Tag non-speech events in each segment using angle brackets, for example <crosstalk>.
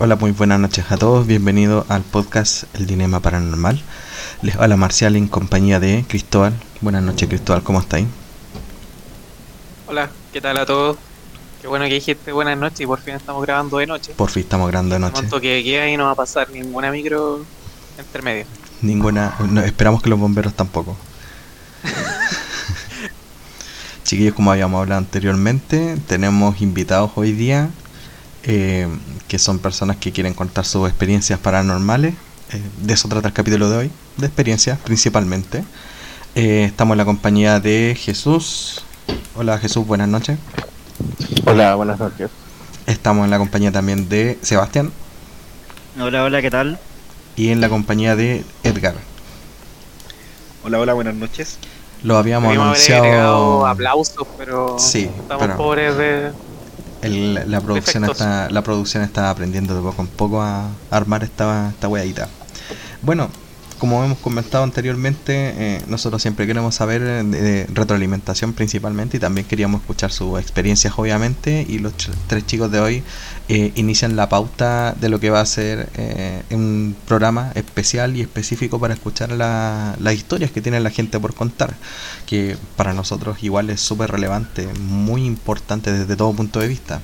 Hola, muy buenas noches a todos. Bienvenidos al podcast El Dilema Paranormal. Les habla Marcial en compañía de Cristóbal. Buenas noches, Cristóbal, ¿cómo estáis? Hola, ¿qué tal a todos? Qué bueno que dijiste buenas noches y por fin estamos grabando de noche. Por fin estamos grabando de noche. Monto que queda y no va a pasar ninguna micro intermedio. Ninguna, no, esperamos que los bomberos tampoco. <laughs> Chiquillos, como habíamos hablado anteriormente, tenemos invitados hoy día eh, que son personas que quieren contar sus experiencias paranormales. Eh, de eso trata el capítulo de hoy, de experiencias principalmente. Eh, estamos en la compañía de Jesús. Hola Jesús, buenas noches. Hola, buenas noches. Estamos en la compañía también de Sebastián. Hola, hola, ¿qué tal? Y en la compañía de Edgar. Hola, hola, buenas noches. Lo habíamos anunciado. aplausos, pero Sí, estamos pero- pobres de... El- la producción está la producción está aprendiendo de poco en poco a armar esta esta weadita. Bueno, como hemos comentado anteriormente, eh, nosotros siempre queremos saber de, retroalimentación principalmente y también queríamos escuchar sus experiencias obviamente y los tr- tres chicos de hoy eh, inician la pauta de lo que va a ser eh, un programa especial y específico para escuchar la- las historias que tiene la gente por contar, que para nosotros igual es súper relevante, muy importante desde todo punto de vista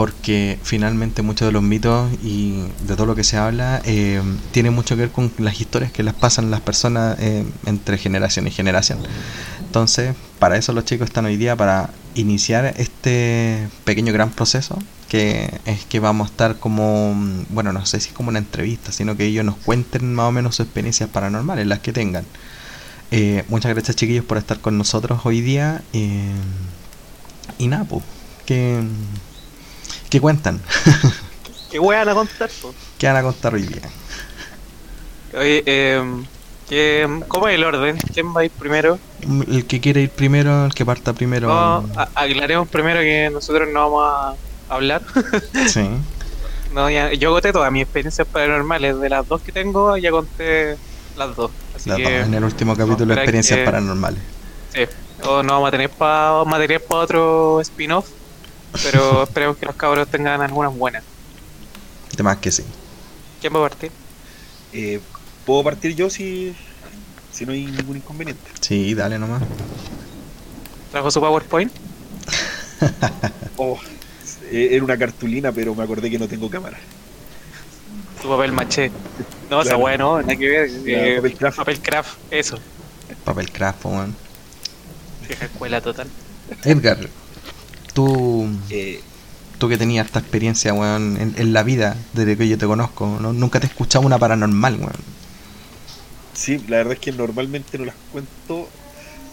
porque finalmente muchos de los mitos y de todo lo que se habla eh, tiene mucho que ver con las historias que las pasan las personas eh, entre generación y generación. Entonces, para eso los chicos están hoy día para iniciar este pequeño gran proceso que es que vamos a estar como, bueno, no sé si es como una entrevista, sino que ellos nos cuenten más o menos sus experiencias paranormales, las que tengan. Eh, muchas gracias chiquillos por estar con nosotros hoy día. eh, y nada, pues, que... ¿Qué cuentan? ¿Qué weón a contar? po? ¿Qué van a contar hoy día? Oye, eh, ¿qué- ¿cómo es el orden? ¿Quién va a ir primero? El que quiere ir primero, el que parta primero. No, aclaremos primero que nosotros no vamos a hablar. <laughs> Sí. No, ya- yo conté todas mis experiencias paranormales. De las dos que tengo, ya conté las dos. Así Las dos, que en el último capítulo experiencias que- paranormales. sí, o no vamos a tener pa- material para otro spin-off. Pero esperemos que los cabros tengan algunas buenas. De más que sí. ¿Quién va a partir? Eh, ¿Puedo partir yo si, si no hay ningún inconveniente? Sí, dale nomás. ¿Trajo su PowerPoint? <laughs> Oh, eh, era una cartulina, pero me acordé que no tengo cámara. Su papel maché. No, esa Claro. weá no, nada que ver. Eh, papel craft. papel craft, eso. Papel craft, weón. Vieja escuela total. Edgar, tú, Eh, tú que tenías esta experiencia, weón, en, en la vida, desde que yo te conozco, ¿no? nunca te he escuchado una paranormal, weón. sí, la verdad es que normalmente no las cuento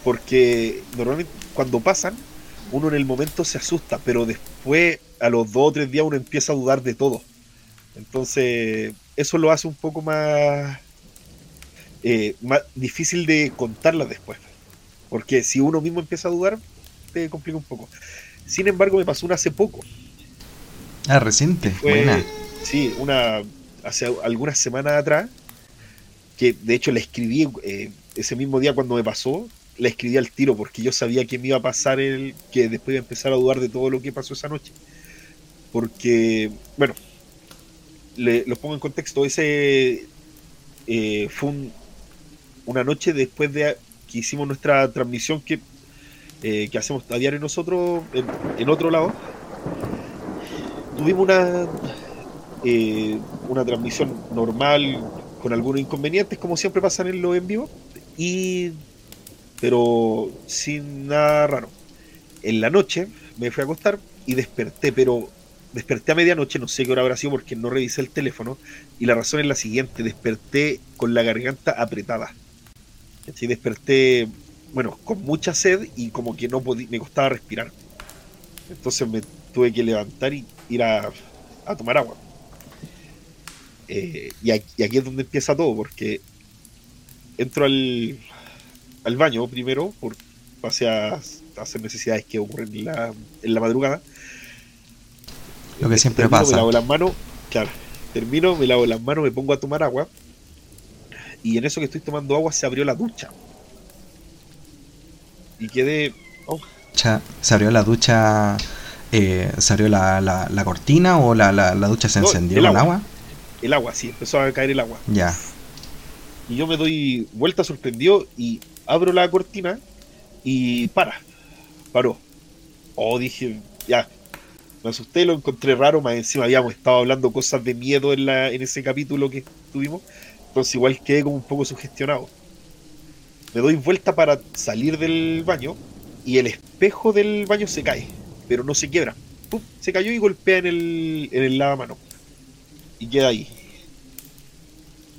porque normalmente cuando pasan, uno en el momento se asusta, pero después, a los dos o tres días, uno empieza a dudar de todo. Entonces, eso lo hace un poco más, eh, más difícil de contarlas después. Porque si uno mismo empieza a dudar, te complica un poco. Sin embargo, me pasó una hace poco. Ah, reciente, Fue, buena. sí, una hace algunas semanas atrás, que de hecho la escribí eh, ese mismo día cuando me pasó, la escribí al tiro porque yo sabía que me iba a pasar el, que después iba a empezar a dudar de todo lo que pasó esa noche. Porque, bueno, le, los pongo en contexto, ese eh, fue un- una noche después de que hicimos nuestra transmisión que, eh, que hacemos a diario nosotros en, otro lado. Tuvimos una, eh, una transmisión normal con algunos inconvenientes, como siempre pasan en los en vivo, y, pero sin nada raro. En la noche me fui a acostar y desperté, pero desperté a medianoche, no sé qué hora habrá sido porque no revisé el teléfono, y la razón es la siguiente, desperté con la garganta apretada. ¿Cachai? Desperté, bueno, con mucha sed y como que no podía, me costaba respirar. Entonces me tuve que levantar y ir a, a tomar agua. Eh, y, aquí, y aquí es donde empieza todo, porque entro al, al baño primero, por pasé a, a hacer necesidades que ocurren en la, en la madrugada. Lo que siempre Termino, pasa. Me lavo las manos, claro, termino, me lavo las manos, me pongo a tomar agua. Y en eso que estoy tomando agua se abrió la ducha. Y quedé. oh, se abrió la ducha eh, ¿salió la, la, la cortina o la, la, la ducha se No, encendió el agua. agua? El agua, sí, empezó a caer el agua. Ya. Y yo me doy vuelta sorprendido y abro la cortina y para. Paró. Oh, dije, ya. Me asusté, lo encontré raro, más encima habíamos estado hablando cosas de miedo en, la, en ese capítulo que tuvimos. Entonces igual quedé como un poco sugestionado. Me doy vuelta para salir del baño y el espejo del baño se cae, pero no se quiebra. Pum, se cayó y golpea en el, en el lavamano. Y queda ahí.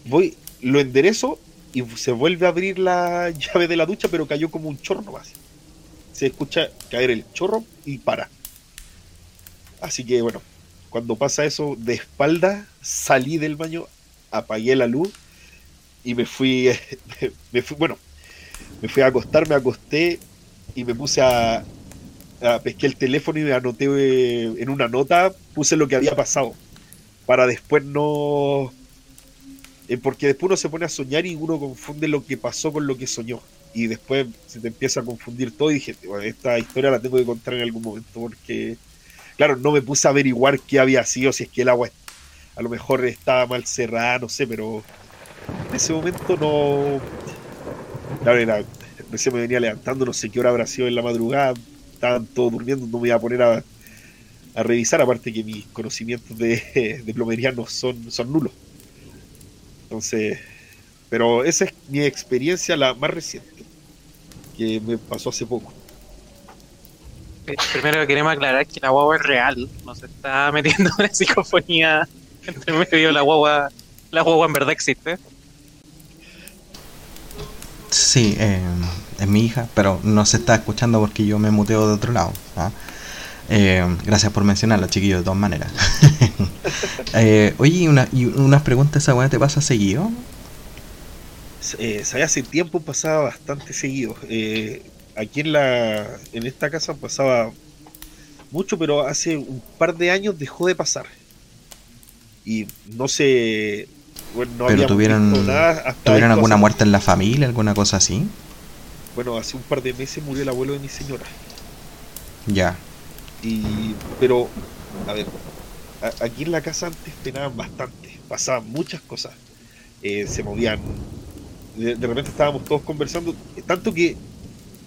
Voy, lo enderezo y se vuelve a abrir la <laughs> llave de la ducha, pero cayó como un chorro nomás. Se escucha caer el chorro y para. Así que bueno, cuando pasa eso de espalda, salí del baño, apagué la luz y me fui, <laughs> me fui, bueno, me fui a acostar, me acosté y me puse a, a pesqué el teléfono y me anoté eh, en una nota, puse lo que había pasado para después no eh, porque después uno se pone a soñar y uno confunde lo que pasó con lo que soñó. Y después se te empieza a confundir todo y dije, "Bueno, esta historia la tengo que contar en algún momento porque, claro, no me puse a averiguar qué había sido, si es que el agua a lo mejor estaba mal cerrada, no sé, pero en ese momento no... Claro, era, recién me venía levantando, no sé qué hora habrá sido en la madrugada, estaban todos durmiendo, no me iba a poner a, a revisar, aparte que mis conocimientos de, <laughs> de plomería no son, son nulos. Entonces, pero esa es mi experiencia la más reciente, que me pasó hace poco. Eh, Primero queremos aclarar que la guagua es real, no se está metiendo <laughs> una psicofonía entre medio. La guagua, la guagua en verdad existe. Sí, eh, es mi hija, pero no se está escuchando porque yo me muteo de otro lado. ¿ah? Eh, gracias por mencionarlo, chiquillos, de todas maneras. <laughs> Eh, oye, y una, y unas preguntas, ¿esa weá te pasa seguido? Eh, hace tiempo pasaba bastante seguido. Eh, aquí en la en esta casa pasaba mucho, pero hace un par de años dejó de pasar. Y no sé, bueno, no Pero tuvieron, ¿tuvieron alguna muerte en la familia, alguna cosa así? Bueno, hace un par de meses murió el abuelo de mi señora. Ya. Y, pero, a ver, a- aquí en la casa antes penaban bastante, pasaban muchas cosas. Eh, se movían, de, de repente estábamos todos conversando, tanto que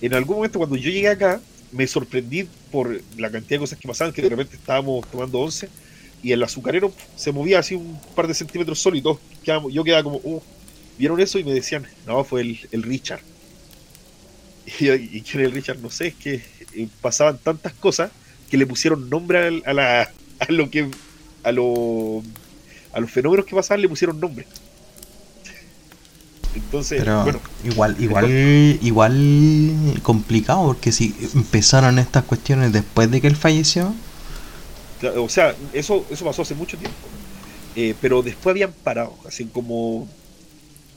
en algún momento cuando yo llegué acá, me sorprendí por la cantidad de cosas que pasaban, que de repente estábamos tomando once y el azucarero se movía así un par de centímetros solo y todos yo quedaba como, "Uh", vieron eso y me decían, no, fue el, el Richard. <laughs> Y, yo, ¿y quién es el Richard? No sé, es que eh, pasaban tantas cosas que le pusieron nombre al- a, la, <laughs> a lo que a, lo, a los fenómenos que pasaban le pusieron nombre. Entonces, Pero bueno, igual, igual, igual complicado, porque si empezaron estas cuestiones después de que él falleció, O sea, eso, eso pasó hace mucho tiempo. Eh, pero después habían parado, así como.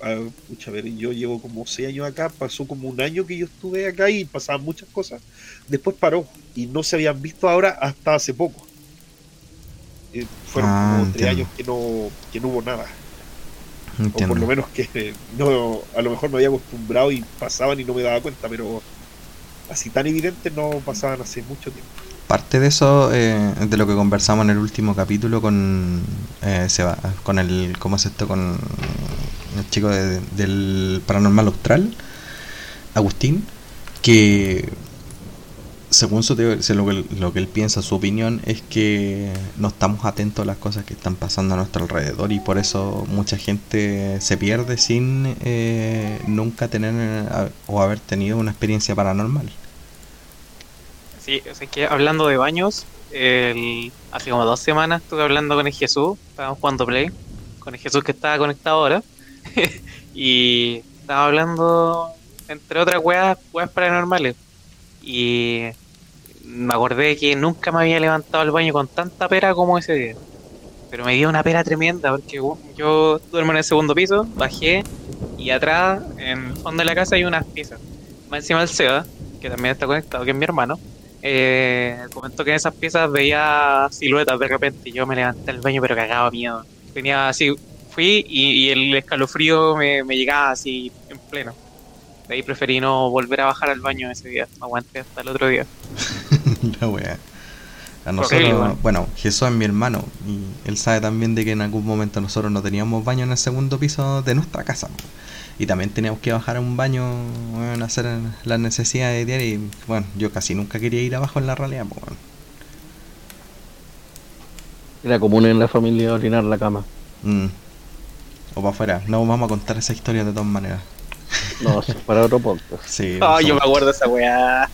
ah, pucha, a ver, yo llevo como seis años acá, pasó como un año que yo estuve acá y pasaban muchas cosas. Después paró y no se habían visto ahora hasta hace poco. Eh, fueron Ah, como tres años que no, que no hubo nada. O por lo menos que no, a lo mejor me había acostumbrado y pasaban y no me daba cuenta, pero así tan evidente no pasaban hace mucho tiempo. Parte de eso, eh, de lo que conversamos en el último capítulo con eh, con el, ¿cómo es esto? Con el chico de- del Paranormal Austral, Agustín, que según su teo- se- lo, que, lo que él piensa, su opinión es que no estamos atentos a las cosas que están pasando a nuestro alrededor y por eso mucha gente se pierde sin eh, nunca tener eh, o haber tenido una experiencia paranormal. Sí, o sea, que hablando de baños, el- hace como dos semanas estuve hablando con el Jesús, estábamos jugando Play, con el Jesús que estaba conectado ahora, <laughs> y estaba hablando, entre otras weas, weas paranormales, y me acordé que nunca me había levantado al baño con tanta pera como ese día. Pero me dio una pera tremenda porque yo duermo en el segundo piso, bajé y atrás, en el fondo de la casa, hay unas piezas. Más encima del Seba, que también está conectado, que es mi hermano, eh, comentó que en esas piezas veía siluetas de repente y yo me levanté al baño pero cagaba miedo. Tenía así, fui y, y el escalofrío me, me llegaba así en pleno. De ahí preferí no volver a bajar al baño ese día, aguanté hasta el otro día. <laughs> La wea. A nosotros, weón. bueno, Jesús es mi hermano y él sabe también de que en algún momento nosotros no teníamos baño en el segundo piso de nuestra casa. Y también teníamos que bajar a un baño, hacer las necesidades diarias. Y bueno, yo casi nunca quería ir abajo en la realidad, weón. Era común en la familia orinar la cama. Mm. O para afuera. No vamos a contar esa historia de todas maneras. No, eso es para otro podcast. <laughs> Sí, Oh, yo me acuerdo de esa weá.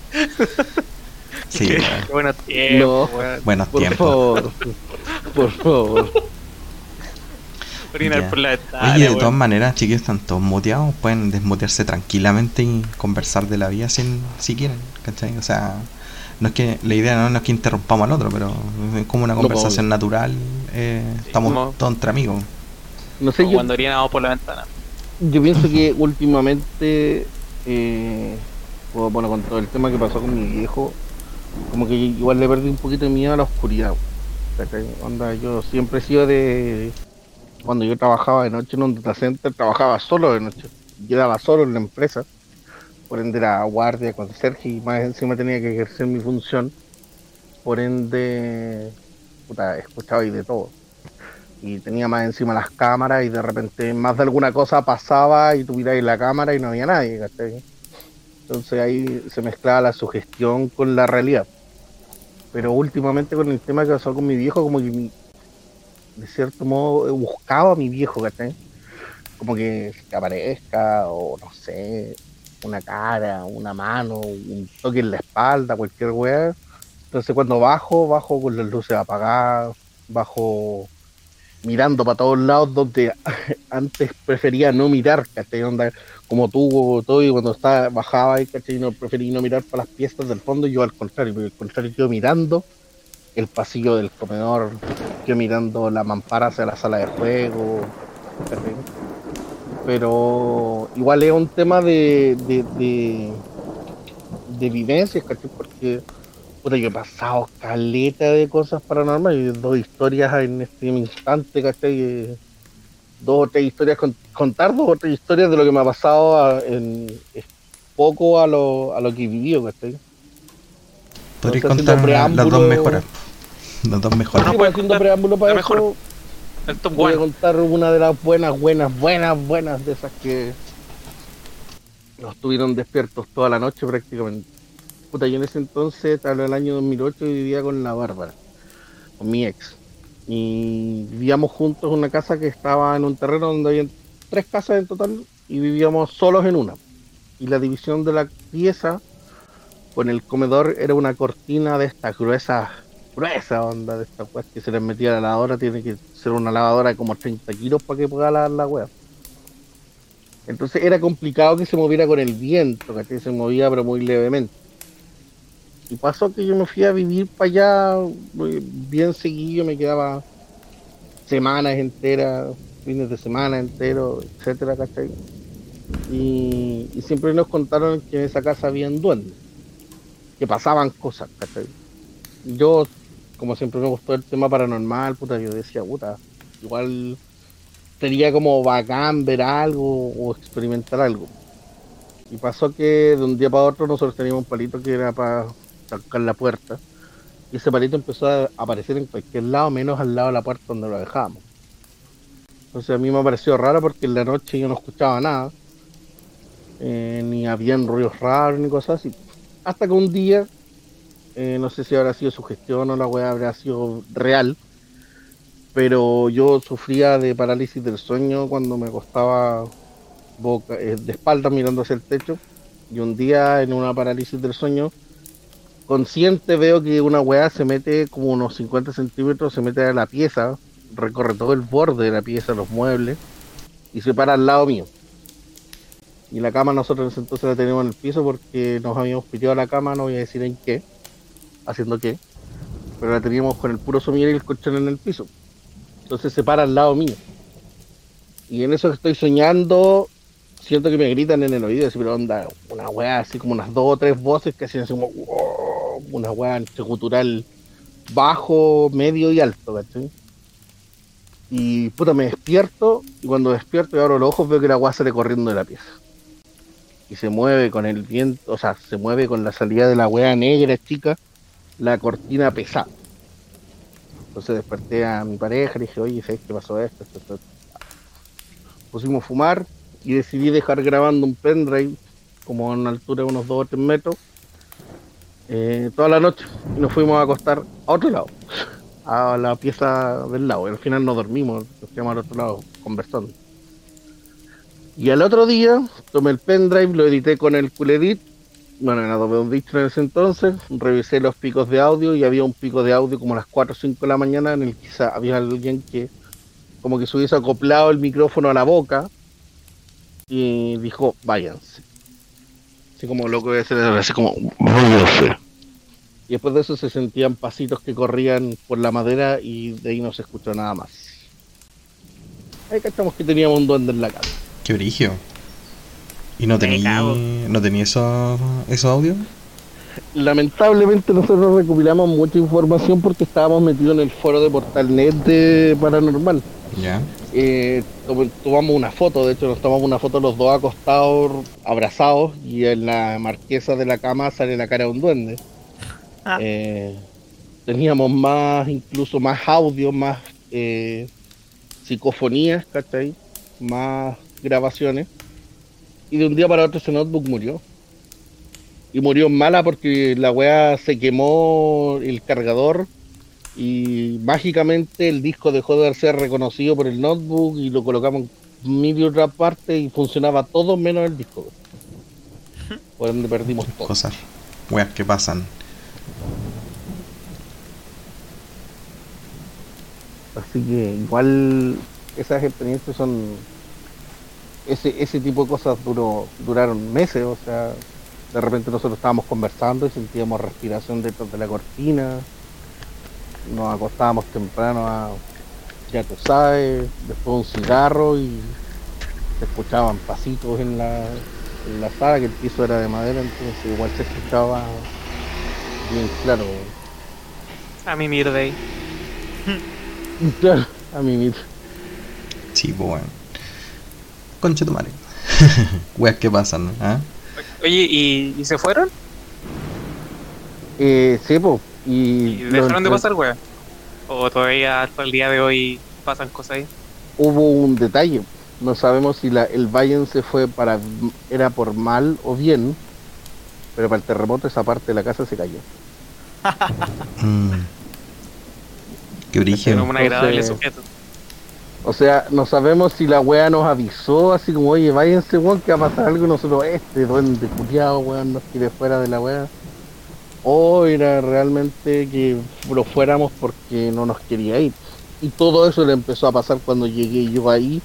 sí, <laughs> Qué, qué buenos tiempos, No. buenos Por tiempos. favor. Por favor. Orinar Ya. por la ventana. Oye, de todas maneras, chiquillos, están todos muteados. Pueden desmutearse tranquilamente y conversar de la vida sin, si quieren, ¿cachai? O sea, no es que la idea no, no es que interrumpamos al otro, pero es como una No, conversación natural. eh, estamos como- todos entre amigos. No sé, Como yo, cuando orinábamos por la ventana. yo pienso que <laughs> últimamente, eh, bueno, con todo el tema que pasó con mi viejo, como que igual le perdí un poquito de miedo a la oscuridad. Onda, yo siempre he sido de. Cuando yo trabajaba de noche en un data center, trabajaba solo de noche. Quedaba solo en la empresa. Por ende era guardia, conserje y más encima tenía que ejercer mi función. Por ende, puta, escuchaba y de todo. Y tenía más encima las cámaras y de repente más de alguna cosa pasaba y miráis la cámara y no había nadie, ¿cachai? Entonces ahí se mezclaba la sugestión con la realidad. Pero últimamente con el tema que pasó con mi viejo, como que mi- de cierto modo he buscado a mi viejo, ¿cachai? Como que aparezca, o no sé, una cara, una mano, un toque en la espalda, cualquier weá. Entonces cuando bajo, bajo con las luces apagadas, bajo mirando para todos lados donde <laughs> antes prefería no mirar, ¿cachai? Onda, como tú, todo, y cuando estaba, bajaba ¿cachai? No preferí no mirar para las piezas del fondo, yo al contrario, al contrario, yo mirando el pasillo del comedor, yo mirando la mampara hacia la sala de juego. Pero igual es un tema de, de, de, de vivencias, ¿cachai? Porque puta, yo he pasado caleta de cosas paranormales, y dos historias en este instante, ¿cachai? Eh, Dos o tres historias, con- contar dos o tres historias de lo que me ha pasado a- en, poco a lo, a lo que he vivido, ¿cachai? Podrías contar las dos preámbulo- <laughs> Las dos mejores. No, Sí, puedes haciendo contar preámbulo para eso, mejor. El top voy a contar una de las buenas, buenas, buenas, buenas de esas que nos tuvieron despiertos toda la noche prácticamente. Puta, yo en ese entonces, tal el año 2008, vivía con la Bárbara, con mi ex. Y vivíamos juntos en una casa que estaba en un terreno donde había tres casas en total y vivíamos solos en una. Y la división de la pieza con el comedor era una cortina de estas gruesas, gruesa onda de estas weas que se les metía la lavadora, tiene que ser una lavadora de como 30 kilos para que pueda lavar la wea. Entonces era complicado que se moviera con el viento, que se movía pero muy levemente. Y pasó que yo me fui a vivir para allá muy bien seguido, me quedaba semanas enteras, fines de semana enteros, etcétera, ¿cachai? Y, y siempre nos contaron que en esa casa habían duendes, que pasaban cosas, ¿cachai? Yo, como siempre me gustó el tema paranormal, puta, yo decía, puta, igual sería como bacán ver algo o experimentar algo. Y pasó que de un día para otro nosotros teníamos un palito que era para sacar la puerta. Y ese palito empezó a aparecer en cualquier lado, menos al lado de la puerta donde lo dejábamos. Entonces a mí me pareció raro porque en la noche yo no escuchaba nada. eh, ni habían ruidos raros ni cosas así. Hasta que un día, eh, no sé si habrá sido sugestión o la weá habrá sido real, pero yo sufría de parálisis del sueño cuando me acostaba boca, eh, de espalda mirando hacia el techo. Y un día en una parálisis del sueño, consciente veo que una weá se mete como unos 50 centímetros, se mete a la pieza, recorre todo el borde de la pieza, los muebles, y se para al lado mío. Y la cama nosotros entonces la teníamos en el piso porque nos habíamos piteado la cama, no voy a decir en qué, haciendo qué, pero la teníamos con el puro sumiller y el colchón en el piso. Entonces se para al lado mío. Y en eso que estoy soñando, siento que me gritan en el oído, así, pero onda, una weá así como unas dos o tres voces que hacían así como una weá entre bajo, medio y alto, ¿cachai? Y puta, me despierto, y cuando despierto y abro los ojos veo que la weá sale corriendo de la pieza. Y se mueve con el viento, o sea, se mueve con la salida de la weá negra chica, la cortina pesada. Entonces desperté a mi pareja y dije, oye, ¿sabes qué pasó esto? esto, esto? Pusimos a fumar y decidí dejar grabando un pendrive como una altura de unos 2 o 3 metros eh, toda la noche y nos fuimos a acostar a otro lado, a la pieza del lado. Y al final no dormimos, nos quedamos al otro lado conversando. Y al otro día tomé el pendrive, lo edité con el Cool Edit, bueno, en Adobe Audition en ese entonces, revisé los picos de audio y había un pico de audio como a las 4 o 5 de la mañana en el que quizá había alguien que como que se hubiese acoplado el micrófono a la boca y dijo, váyanse. Así como loco de ser, así como, váyanse. Y después de eso se sentían pasitos que corrían por la madera y de ahí no se escuchó nada más. Ahí cachamos que teníamos un duende en la casa. Qué brigio. ¿Y no tenía, no tenía esos esos audios? Lamentablemente nosotros recopilamos mucha información porque estábamos metidos en el foro de Portalnet de Paranormal. Ya. Eh, tom- tomamos una foto, de hecho nos tomamos una foto los dos acostados, abrazados, y en la marquesa de la cama sale la cara de un duende. Ah. Eh, teníamos más, incluso más audio, más eh, psicofonías, ¿cachai? Más grabaciones. Y de un día para otro ese notebook murió. Y murió en mala porque la weá se quemó el cargador y mágicamente el disco dejó de ser reconocido por el notebook y lo colocamos en mil y otra parte y funcionaba todo menos el disco. Por donde perdimos todo. Cosas. Weas que pasan. Así que igual esas experiencias son ese, ese tipo de cosas duró, duraron meses, o sea, de repente nosotros estábamos conversando y sentíamos respiración detrás de la cortina, nos acostábamos temprano a, ya tú sabes, después un cigarro y se escuchaban pasitos en la, en la sala, que el piso era de madera, entonces igual se escuchaba bien claro. A mi Mirday. <laughs> Claro, a mí mismo. Sí, pues bueno. Concha tu madre. <laughs> Weas que pasan, ¿ah? Oye, ¿y, y se fueron? Eh, sí, po, y, ¿Y lo dejaron de pasar, weón? ¿O todavía hasta el día de hoy pasan cosas ahí? Hubo un detalle. No sabemos si la, el Bayern se fue para era por mal o bien, pero para el terremoto esa parte de la casa se cayó. <laughs> Mm. Qué Era brillo. un agradable Entonces- sujeto. O sea, no sabemos si la wea nos avisó, así como, oye, váyanse, weón, que va a pasar algo nosotros, este duende culiado, weón, nos quiere fuera de la wea. O era realmente que lo fuéramos porque no nos quería ir. Y todo eso le empezó a pasar cuando llegué yo ahí.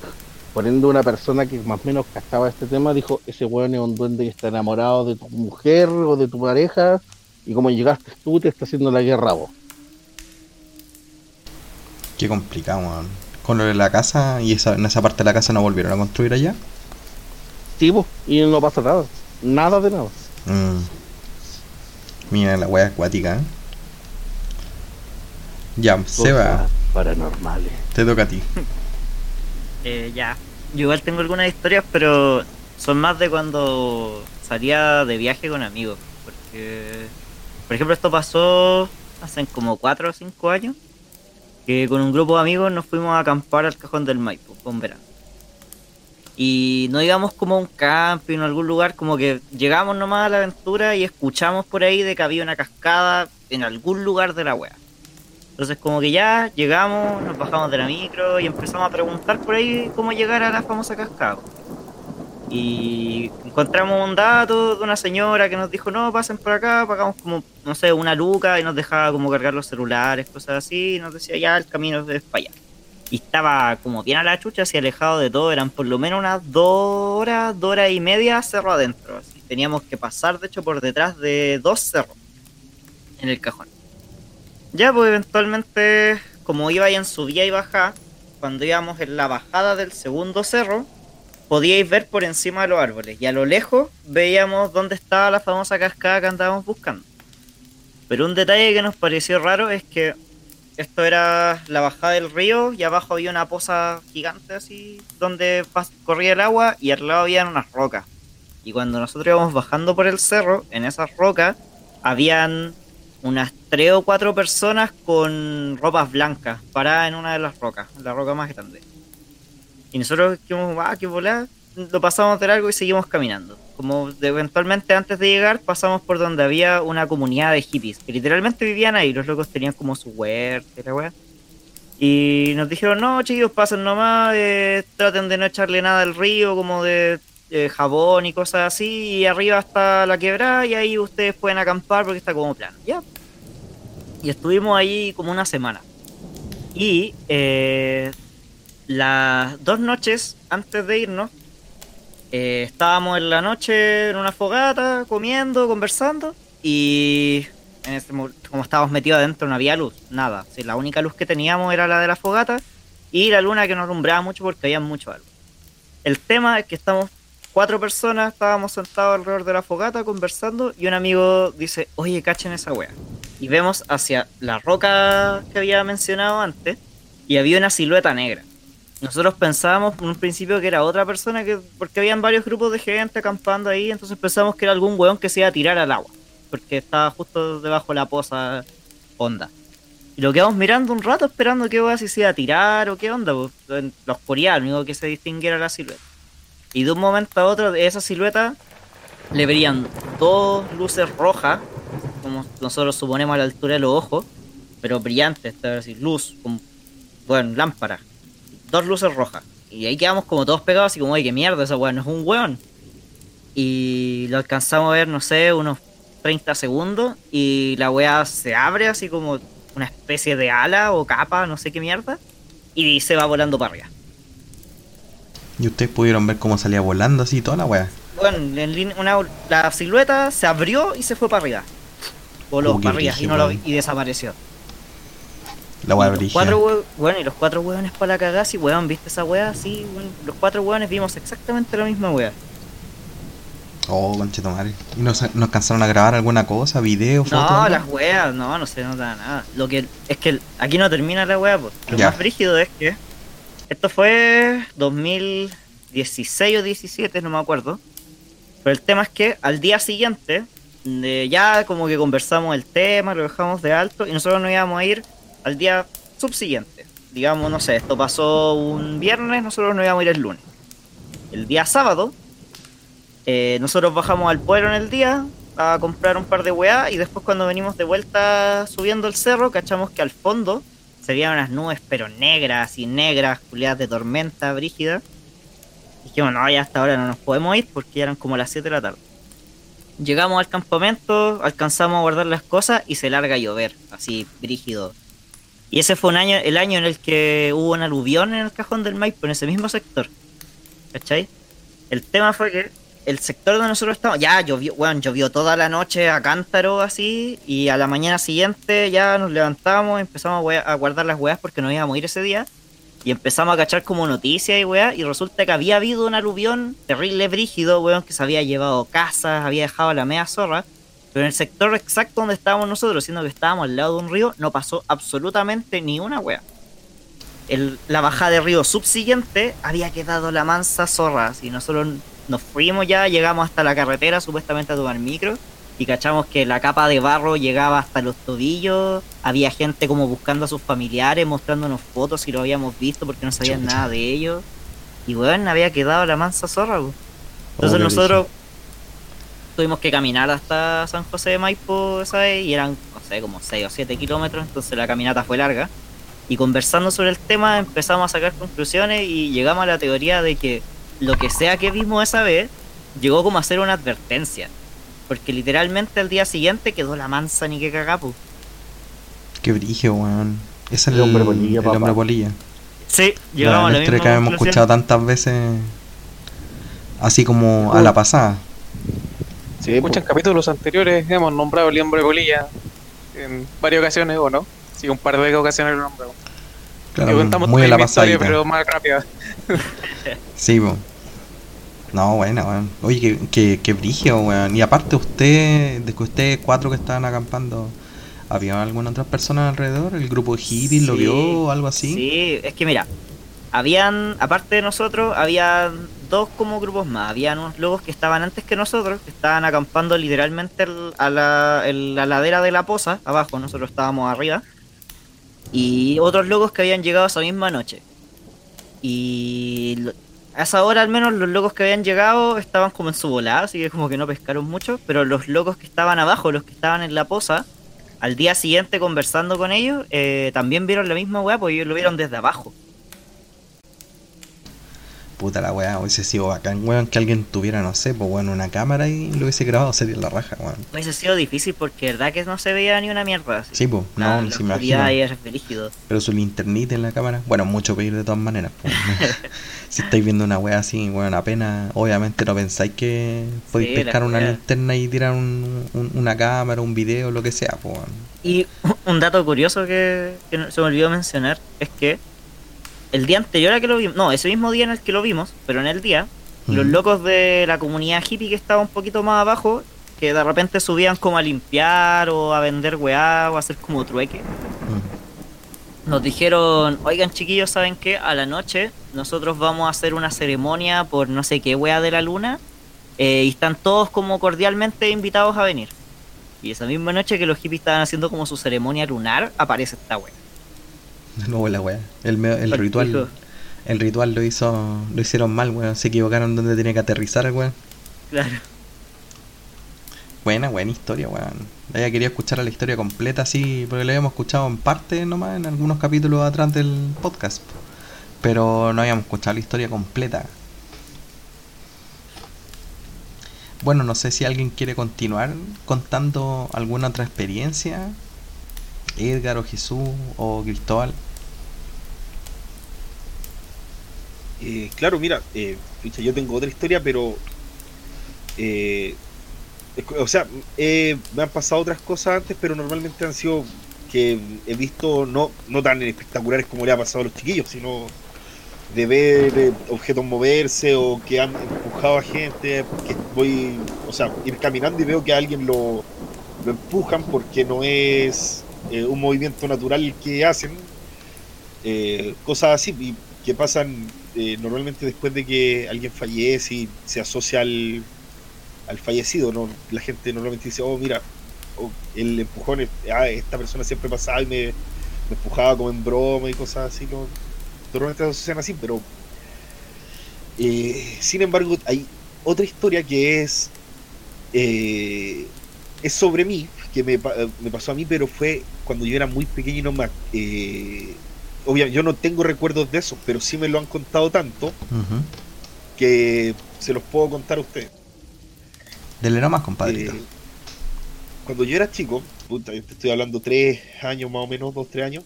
Por ende, una persona que más o menos cachaba este tema dijo, ese weón es un duende que está enamorado de tu mujer o de tu pareja. Y como llegaste tú, te está haciendo la guerra vos. Qué complicado, weón. Con lo de la casa y esa, en esa parte de la casa no volvieron a construir allá. Sí, po, y no pasa nada. Nada de nada. Mm. Mira la wea acuática, ¿eh? Ya, Seba, Cosas paranormales. te toca a ti. <laughs> Eh, ya. Yo igual tengo algunas historias, pero son más de cuando salía de viaje con amigos. Porque, por ejemplo, esto pasó hace como 4 o 5 años. Que con un grupo de amigos nos fuimos a acampar al cajón del Maipo, con verano. Y no íbamos como a un camping o algún lugar, como que llegamos nomás a la aventura y escuchamos por ahí de que había una cascada en algún lugar de la wea. Entonces como que ya llegamos, nos bajamos de la micro y empezamos a preguntar por ahí cómo llegar a la famosa cascada. Y encontramos un dato de una señora que nos dijo, no, pasen por acá, pagamos como, no sé, una luca y nos dejaba como cargar los celulares, cosas así, y nos decía, ya, el camino es para allá. Y estaba como bien a la chucha, así alejado de todo, eran por lo menos unas dos horas, dos horas y media cerro adentro. Así. Teníamos que pasar, de hecho, por detrás de dos cerros en el cajón. Ya, pues eventualmente, como iba en subida y bajada, cuando íbamos en la bajada del segundo cerro, podíais ver por encima de los árboles. Y a lo lejos veíamos dónde estaba la famosa cascada que andábamos buscando. Pero un detalle que nos pareció raro es que esto era la bajada del río y abajo había una poza gigante así donde corría el agua y al lado habían unas rocas. Y cuando nosotros íbamos bajando por el cerro, en esas rocas habían unas tres o cuatro personas con ropas blancas paradas en una de las rocas, la roca más grande. Y nosotros dijimos, ah, qué volada, lo pasamos de largo y seguimos caminando. Como eventualmente antes de llegar pasamos por donde había una comunidad de hippies, que literalmente vivían ahí, los locos tenían como su huerta y la weá. Y nos dijeron, no, chicos, pasen nomás, eh, traten de no echarle nada al río, como de jabón y cosas así, y arriba está la quebrada y ahí ustedes pueden acampar porque está como plano. Ya. Y estuvimos ahí como una semana. Y eh, las dos noches antes de irnos, eh, estábamos en la noche en una fogata, comiendo, conversando, y como estábamos metidos adentro no había luz, nada. Sí, la única luz que teníamos era la de la fogata y la luna que nos alumbraba mucho porque había mucho algo. El tema es que estamos cuatro personas, estábamos sentados alrededor de la fogata conversando y un amigo dice, oye, cachen esa wea. Y vemos hacia la roca que había mencionado antes y había una silueta negra. Nosotros pensábamos en un principio que era otra persona, que porque habían varios grupos de gente acampando ahí, entonces pensamos que era algún weón que se iba a tirar al agua, porque estaba justo debajo de la poza onda. Y lo quedamos mirando un rato esperando qué weón si se iba a tirar o qué onda, pues, en la oscuridad, lo único que se distinguiera era la silueta. Y de un momento a otro de esa silueta le verían dos luces rojas, como nosotros suponemos a la altura de los ojos, pero brillantes, es decir, luz, bueno, lámpara. Dos luces rojas. Y ahí quedamos como todos pegados, así como, oye, qué mierda, esa weón no es un weón. Y lo alcanzamos a ver, no sé, unos 30 segundos, y la weá se abre así como una especie de ala o capa, no sé qué mierda, y se va volando para arriba. Y ustedes pudieron ver cómo salía volando así toda la weá. Bueno, en una, la silueta se abrió y se fue para arriba. Voló Oh, qué para arriba y, no lo- y desapareció. La weá brígida. cuatro hue- bueno, y los cuatro hueones para la cagada, sí, weón, ¿viste esa weá? Sí, los cuatro hueones vimos exactamente la misma weá. Oh, conchetumare. ¿Y nos, nos cansaron a grabar alguna cosa? ¿Video, foto? No, las weas, no, no se nota nada. Lo que es que aquí no termina la wea, pues. Lo Ya. más brígido es que esto fue 2016 o 17, no me acuerdo. Pero el tema es que al día siguiente, de- ya como que conversamos el tema, lo dejamos de alto y nosotros nos íbamos a ir al día subsiguiente. Digamos, no sé, esto pasó un viernes, nosotros nos íbamos a ir el lunes. El día sábado, eh, nosotros bajamos al pueblo en el día a comprar un par de weá y después cuando venimos de vuelta subiendo el cerro, cachamos que al fondo se veían unas nubes pero negras y negras, culiadas de tormenta brígida. Dijimos, no, ya hasta ahora no nos podemos ir porque ya eran como las 7 de la tarde. Llegamos al campamento, alcanzamos a guardar las cosas y se larga a llover, así brígido. Y ese fue un año, el año en el que hubo un aluvión en el cajón del Maipo, en ese mismo sector. ¿Cachai? El tema fue que el sector donde nosotros estábamos, ya llovió, bueno, llovió toda la noche a cántaro así, y a la mañana siguiente ya nos levantamos, empezamos a, guardar las weas porque nos íbamos a ir ese día, y empezamos a cachar como noticias y weas, y resulta que había habido un aluvión terrible brígido, weón, que se había llevado casas, había dejado la media zorra, pero en el sector exacto donde estábamos nosotros, siendo que estábamos al lado de un río, no pasó absolutamente ni una wea. El- la bajada de río subsiguiente había quedado la mansa zorra. Así nosotros nos fuimos ya, llegamos hasta la carretera, supuestamente a tomar micro, y cachamos que la capa de barro llegaba hasta los tobillos. Había gente como buscando a sus familiares, mostrándonos fotos si lo habíamos visto porque no sabían Chucha. nada de ellos. Y bueno, había quedado la mansa zorra. Entonces qué nosotros tuvimos que caminar hasta San José de Maipo, ¿sabes? Y eran, no sé, como 6 o 7 kilómetros, entonces la caminata fue larga. Y conversando sobre el tema empezamos a sacar conclusiones y llegamos a la teoría de que lo que sea que vimos esa vez llegó como a ser una advertencia. Porque literalmente al día siguiente quedó la mansa ni que cagapu. Qué brígido, weón. Ese es El hombre polilla, el papá. hombre polilla. Sí, La, llegamos a la la historia misma que hemos conclusión. escuchado tantas veces. Así como a la pasada. Sí, Muchos pues, capítulos anteriores hemos nombrado el hombre polilla en varias ocasiones, ¿o no? Sí, un par de ocasiones lo nombramos. Claro, y contamos muy a la historia, pero más rápida. <laughs> Sí, po. No, buena, weón. Oye, qué, qué, qué brígido, weón. Y aparte usted, de que ustedes cuatro que estaban acampando, ¿había alguna otra persona alrededor? ¿El grupo de hippies lo Sí, vio o algo así? Sí, es que mira, habían, aparte de nosotros, había dos como grupos más. Habían unos locos que estaban antes que nosotros, que estaban acampando literalmente a la, la ladera de la poza, abajo, nosotros estábamos arriba. Y otros locos que habían llegado esa misma noche. Y a esa hora al menos los locos que habían llegado estaban como en su volada, así que como que no pescaron mucho. Pero los locos que estaban abajo, los que estaban en la poza, al día siguiente conversando con ellos, eh, también vieron la misma weá, porque ellos lo vieron desde abajo. Puta la weá, hubiese sido bacán, weón, que alguien tuviera, no sé, pues weón, una cámara y lo hubiese grabado, sería la raja, weón. Hubiese sido difícil porque verdad que no se veía ni una mierda. así. Sí, pues, no, la se imagina. Pero su linternita en la cámara, bueno, mucho pedir de todas maneras. pues. <laughs> si estáis viendo una wea así, bueno, apenas, obviamente no pensáis que podéis Sí, pescar una linterna y tirar un- un- una cámara, un video, lo que sea, pues. weón. Y un dato curioso que, que no- se me olvidó mencionar es que el día anterior a que lo vimos, no, ese mismo día en el que lo vimos, pero en el día, los locos de la comunidad hippie que estaba un poquito más abajo, que de repente subían como a limpiar o a vender weá o a hacer como trueque, Mm. nos dijeron, oigan chiquillos, ¿saben qué? A la noche nosotros vamos a hacer una ceremonia por no sé qué wea de la luna eh, y están todos como cordialmente invitados a venir. Y esa misma noche que los hippies estaban haciendo como su ceremonia lunar, aparece esta wea. <laughs> No, la wea. El, el ritual, el ritual lo hizo, lo hicieron mal, weón. Se equivocaron donde tenía que aterrizar, weón. Claro. Buena, buena historia, weón. Ella quería escuchar la historia completa así, porque la habíamos escuchado en parte nomás en algunos capítulos atrás del podcast. Pero no habíamos escuchado la historia completa. Bueno, no sé si alguien quiere continuar contando alguna otra experiencia. Edgar o Jesús o Cristóbal. Eh, claro, mira, eh, yo tengo otra historia, pero. eh, o sea, eh, me han pasado otras cosas antes, pero normalmente han sido que he visto no, no tan espectaculares como le ha pasado a los chiquillos, sino de ver objetos moverse o que han empujado a gente, que voy, o sea, ir caminando y veo que alguien lo, lo empujan porque no es eh, un movimiento natural que hacen, eh, cosas así, y que pasan eh, normalmente después de que alguien fallece y se asocia al, al fallecido, ¿no? La gente normalmente dice, oh, mira, oh, el empujón, ah, esta persona siempre pasaba y me, empujaba como en broma y cosas así, ¿no? Normalmente se asocian así, pero... sin embargo, hay otra historia que es... es sobre mí, que me, pa- me pasó a mí, pero fue cuando yo era muy pequeño y no me... Eh, obviamente, yo no tengo recuerdos de eso, pero sí me lo han contado tanto que se los puedo contar a ustedes. Dele nomás, compadrito. Eh, cuando yo era chico, puta, te estoy hablando tres años más o menos, dos, tres años,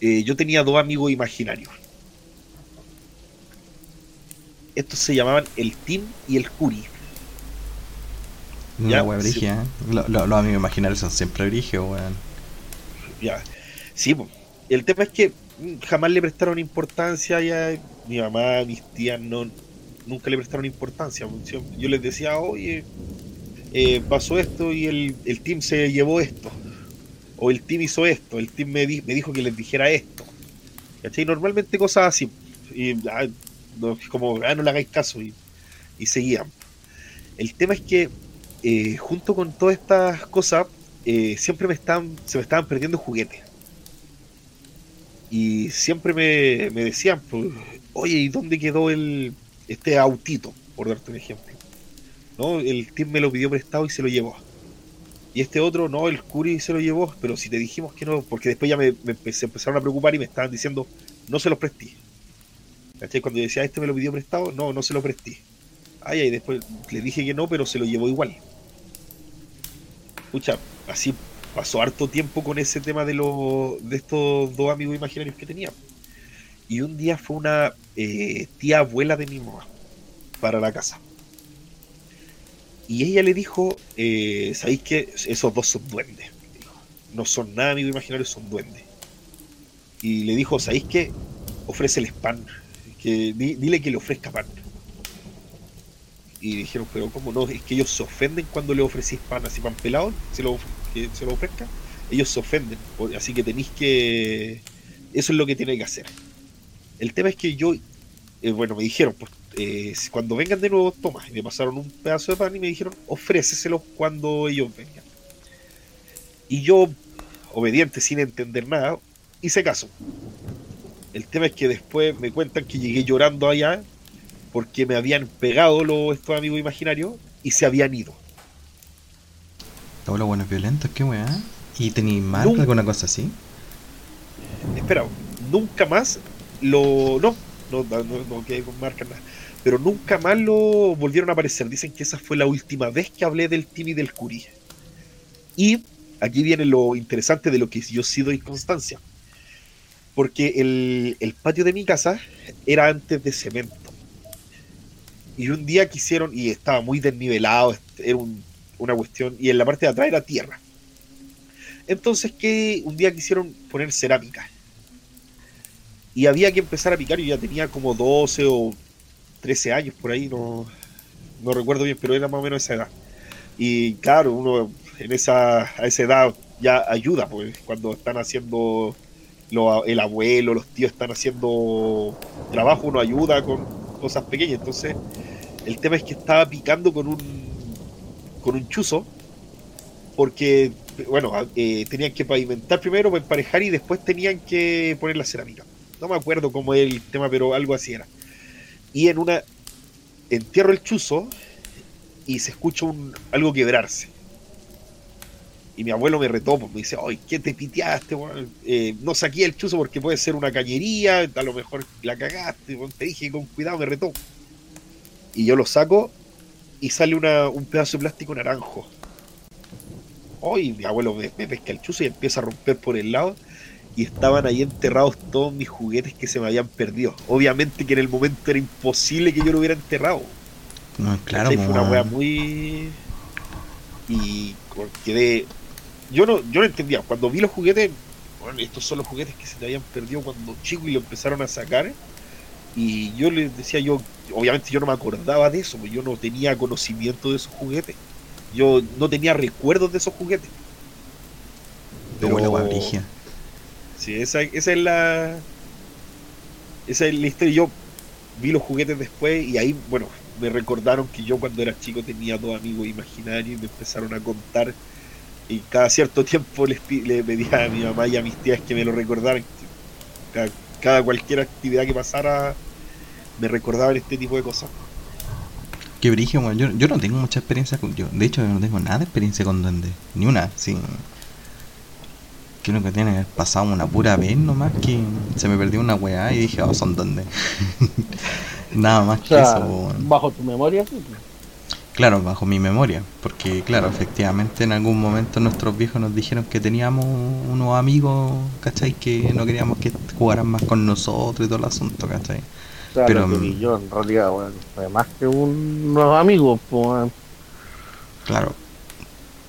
eh, yo tenía dos amigos imaginarios. Estos se llamaban el Tim y el Curi. Una wea sí. brigia, ¿eh? Lo- lo- Los amigos imaginarios son siempre brigios, weón. Ya. Sí, el tema es que jamás le prestaron importancia ya mi mamá, mis tías no nunca le prestaron importancia. po. Yo yo les decía, oye, eh, pasó esto y el, el team se llevó esto. O el team hizo esto, el team me, di- me dijo que les dijera esto. ¿Cachai? Normalmente cosas así. Y ah, no, como, ah, no le hagáis caso. Y, y seguían. El tema es que eh, junto con todas estas cosas, eh, siempre me estaban, se me estaban perdiendo juguetes. Y siempre me, me decían, pues, oye, ¿y dónde quedó el este autito? Por darte un ejemplo. ¿No? El team me lo pidió prestado y se lo llevó. Y este otro, no, el Curi se lo llevó, pero si te dijimos que no, porque después ya me, me se empezaron a preocupar y me estaban diciendo, no se los presté. Cuando yo decía, este me lo pidió prestado, no, no se lo presté. Ay, y después le dije que no, pero se lo llevó igual. Escucha, así pasó harto tiempo con ese tema de los de estos dos amigos imaginarios que tenía. Y un día fue una eh, tía abuela de mi mamá para la casa. Y ella le dijo, eh, ¿sabéis que esos dos son duendes? No son nada amigos imaginarios, son duendes. Y le dijo, ¿sabéis qué? Ofréceles pan. Que, di- dile que le ofrezca pan. Y dijeron, pero ¿cómo no? Es que ellos se ofenden cuando le ofrecís pan, así pan pelado, se lo, que se lo ofrezca. Ellos se ofenden, así que tenéis que... Eso es lo que tiene que hacer. El tema es que yo, eh, bueno, me dijeron, pues eh, cuando vengan de nuevo, toma. Y me pasaron un pedazo de pan y me dijeron, ofréceselo cuando ellos vengan. Y yo, obediente, sin entender nada, hice caso. El tema es que después me cuentan que llegué llorando allá porque me habían pegado los, estos amigos imaginarios y se habían ido. Todos los buenos violentos, qué weá. ¿Y tenéis marca Nunca. alguna cosa así? Espera, nunca más lo. No, no, no, no quedé con marcas nada. Pero nunca más lo volvieron a aparecer. Dicen que esa fue la última vez que hablé del Tim y del Curí. Y aquí viene lo interesante de lo que yo sí doy constancia. Porque el, el patio de mi casa era antes de cemento. Y un día quisieron, y estaba muy desnivelado, era un- una cuestión, y en la parte de atrás era tierra. Entonces que un día quisieron poner cerámica. Y había que empezar a picar, yo ya tenía como 12 o 13 años por ahí, no, no recuerdo bien, pero era más o menos esa edad. Y claro, uno en esa, a esa edad ya ayuda, pues cuando están haciendo, lo- el abuelo, los tíos están haciendo trabajo, uno ayuda con cosas pequeñas. Entonces, el tema es que estaba picando con un, con un chuzo, porque, bueno, eh, tenían que pavimentar primero para emparejar y después tenían que poner la cerámica. No me acuerdo cómo es el tema, pero algo así era. Y en una entierro el chuzo y se escucha un, algo quebrarse. Y mi abuelo me retó, pues, me dice, ay, ¿qué te piteaste? weón? Eh, no saqué el chuzo porque puede ser una cañería, a lo mejor la cagaste, weón, te dije con cuidado, me retó. Y yo lo saco y sale una, un pedazo de plástico naranjo. Hoy mi abuelo me, me pesca el chuzo y empieza a romper por el lado y estaban ahí enterrados todos mis juguetes que se me habían perdido. Obviamente que en el momento era imposible que yo lo hubiera enterrado. No, claro, ¿cachai? Fue una wea muy. Y quedé. Yo no, yo no entendía. Cuando vi los juguetes, bueno, estos son los juguetes que se te habían perdido cuando chico y lo empezaron a sacar. Y yo les decía, yo, obviamente yo no me acordaba de eso, pues yo no tenía conocimiento de esos juguetes. Yo no tenía recuerdos de esos juguetes. Como la brígida. Sí, esa, esa es la. Esa es la historia. Yo vi los juguetes después y ahí, bueno, me recordaron que yo cuando era chico tenía dos amigos imaginarios y me empezaron a contar. Y cada cierto tiempo les le pedía a mi mamá y a mis tías que me lo recordaran. Cada, cada cualquier actividad que pasara me recordaban este tipo de cosas. Qué brígido, weón. Yo, yo no tengo mucha experiencia con. Yo, de hecho, yo no tengo nada de experiencia con duendes. Ni una, sí. Creo que tiene pasado una pura vez nomás que se me perdió una weá y dije, oh, son duendes. <laughs> nada más O que eso, weón. bajo tu memoria, sí. Claro, bajo mi memoria. Porque, claro, efectivamente en algún momento nuestros viejos nos dijeron que teníamos unos amigos, ¿cachai? Que no queríamos que jugaran más con nosotros y todo el asunto, ¿cachai? O sea, Pero, que mm, yo en realidad, bueno, fue más que un nuevo amigo, pues. Claro.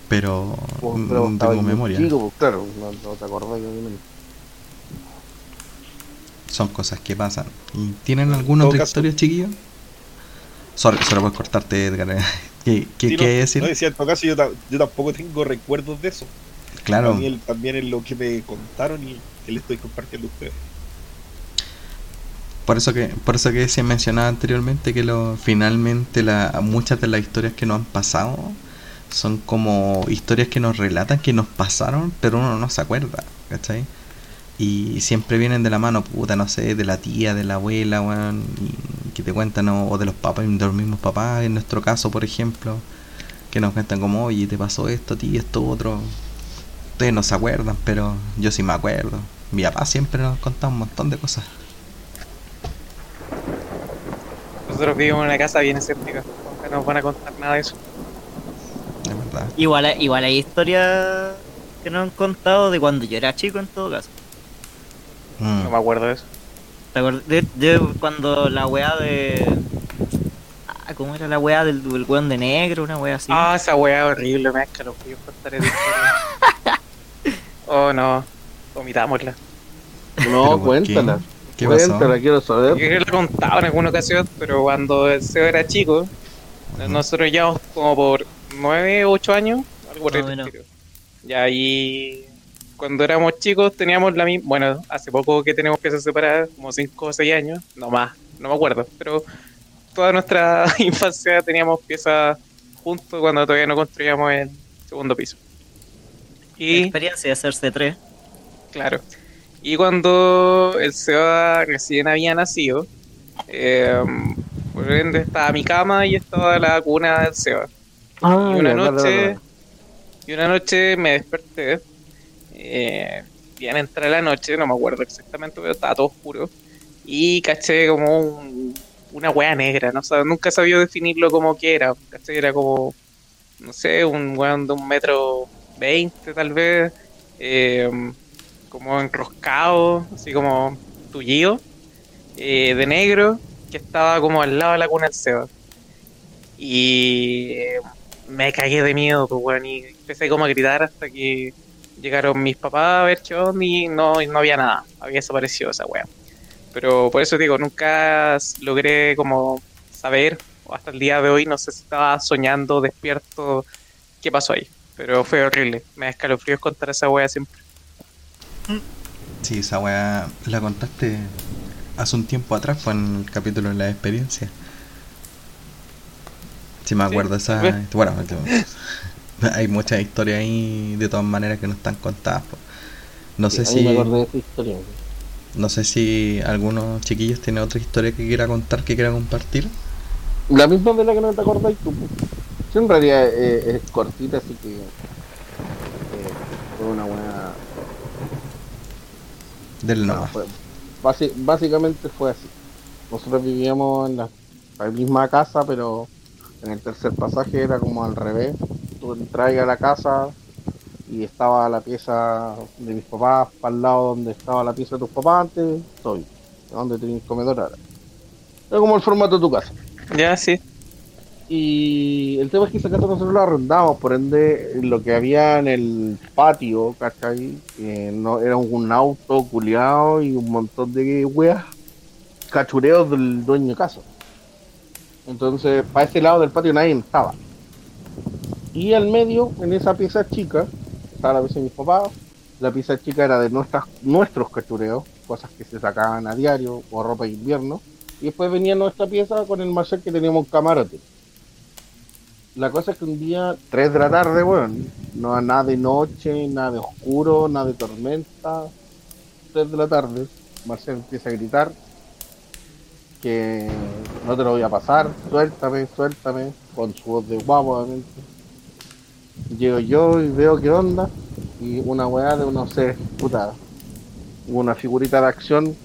Pero Pues, mm, pero no estaba tengo memoria. chico, pues, claro, no, no te acordás, obviamente. Son cosas que pasan. ¿Y tienen alguna otra caso- historia, chiquillos? Sorry, solo por cortarte, Edgar. <laughs> ¿Qué, qué, Sí, qué no, decir? no, decía, en todo caso, yo tampoco tengo recuerdos de eso. claro, También, también es lo que me contaron y que le estoy compartiendo a ustedes. por eso que por eso que se mencionaba anteriormente que lo, finalmente la, muchas de las historias que nos han pasado son como historias que nos relatan que nos pasaron, pero uno no se acuerda, ¿cachai? Y siempre vienen de la mano, puta, no sé, de la tía, de la abuela, weón, y que te cuentan, o, o de los papás, de los mismos papás, en nuestro caso, por ejemplo, que nos cuentan como, oye, te pasó esto, tía, esto, otro. Ustedes no se acuerdan, pero yo sí me acuerdo. Mi papá siempre nos contaba un montón de cosas. Nosotros vivimos en una casa bien escéptica. Nunca nos van a contar nada de eso. De verdad. Igual, hay- igual hay historias que nos han contado de cuando yo era chico en todo caso. Mm. No me acuerdo de eso. ¿Te acuerdas? De, de cuando la weá de. Ah, ¿Cómo era la weá del, del weón de negro? Una weá así. Ah, esa weá horrible, me que lo fui a contar esa historia. <laughs> oh no, vomitámosla. No, ¿Pero por cuéntala. ¿Qué pasó? Cuéntala, quiero Yo saber. creo que lo he contado en alguna ocasión, pero cuando el Seo era chico, nosotros llevamos como por 9 o 8 años, algo por el o menos. estilo. Y ahí, cuando éramos chicos, teníamos la misma. Bueno, hace poco que tenemos piezas separadas, como 5 o 6 años, no más, no me acuerdo, pero toda nuestra <laughs> infancia teníamos piezas juntos cuando todavía no construíamos el segundo piso. Y Experiencia de hacerse tres. Claro. Y cuando el Seba recién había nacido, eh, por ende estaba mi cama y estaba la cuna del Seba. Ah, y una noche, y una noche me desperté. Eh, bien entré la noche, no me acuerdo exactamente, pero estaba todo oscuro. Y caché como un- una wea negra, no sé, nunca sabía definirlo como que era. Caché era como, no sé, un weón de un metro veinte tal vez. eh, como enroscado, así como tullido, eh, de negro, que estaba como al lado de la cuna del Seba. Y eh, me cagué de miedo, pues, weón, y empecé como a gritar hasta que llegaron mis papás a ver qué onda y no, y no había nada, había desaparecido esa weá. Pero por eso digo, nunca logré como saber, o hasta el día de hoy, no sé si estaba soñando, despierto, qué pasó ahí. Pero fue horrible, me da escalofríos contar esa weá siempre. Sí, esa weá la contaste hace un tiempo atrás, fue en el capítulo de la experiencia. Si me Sí, acuerdo esa. tal vez. Bueno, <laughs> <laughs> hay muchas historias ahí de todas maneras que no están contadas. po. No sé Sí, si. me historia. No sé si algunos chiquillos tienen otra historia que quiera contar, que quiera compartir. La misma de la que no te acordáis tú. Sí, en realidad eh, es cortita, así que eh, fue una buena. Del no, no. fue- básicamente fue así. Nosotros vivíamos en la, la misma casa, pero en el tercer pasaje era como al revés. Tú entras a la casa y estaba la pieza de mis papás para el lado donde estaba la pieza de tus papás antes, estoy, donde tenías comedor ahora. Era como el formato de tu casa. Ya, sí. Y el tema es que esa casa nosotros la arrendamos, por ende, lo que había en el patio, ¿cachai? Eh, no, era un auto culiado y un montón de weas, cachureos del dueño de casa. Entonces, para ese lado del patio nadie estaba. Y al medio, en esa pieza chica, estaba la pieza de mis papás. La pieza chica era de nuestras, nuestros cachureos, cosas que se sacaban a diario, o ropa de invierno. Y después venía nuestra pieza con el Marcel que teníamos un camarote. La cosa es que un día, 3 de la tarde, bueno, no nada de noche, nada de oscuro, nada de tormenta. 3 de la tarde, Marcel empieza a gritar que no te lo voy a pasar, suéltame, suéltame, con su voz de guapo, obviamente. Llego yo y veo qué onda, y una weá de no sé, puta, una figurita de acción,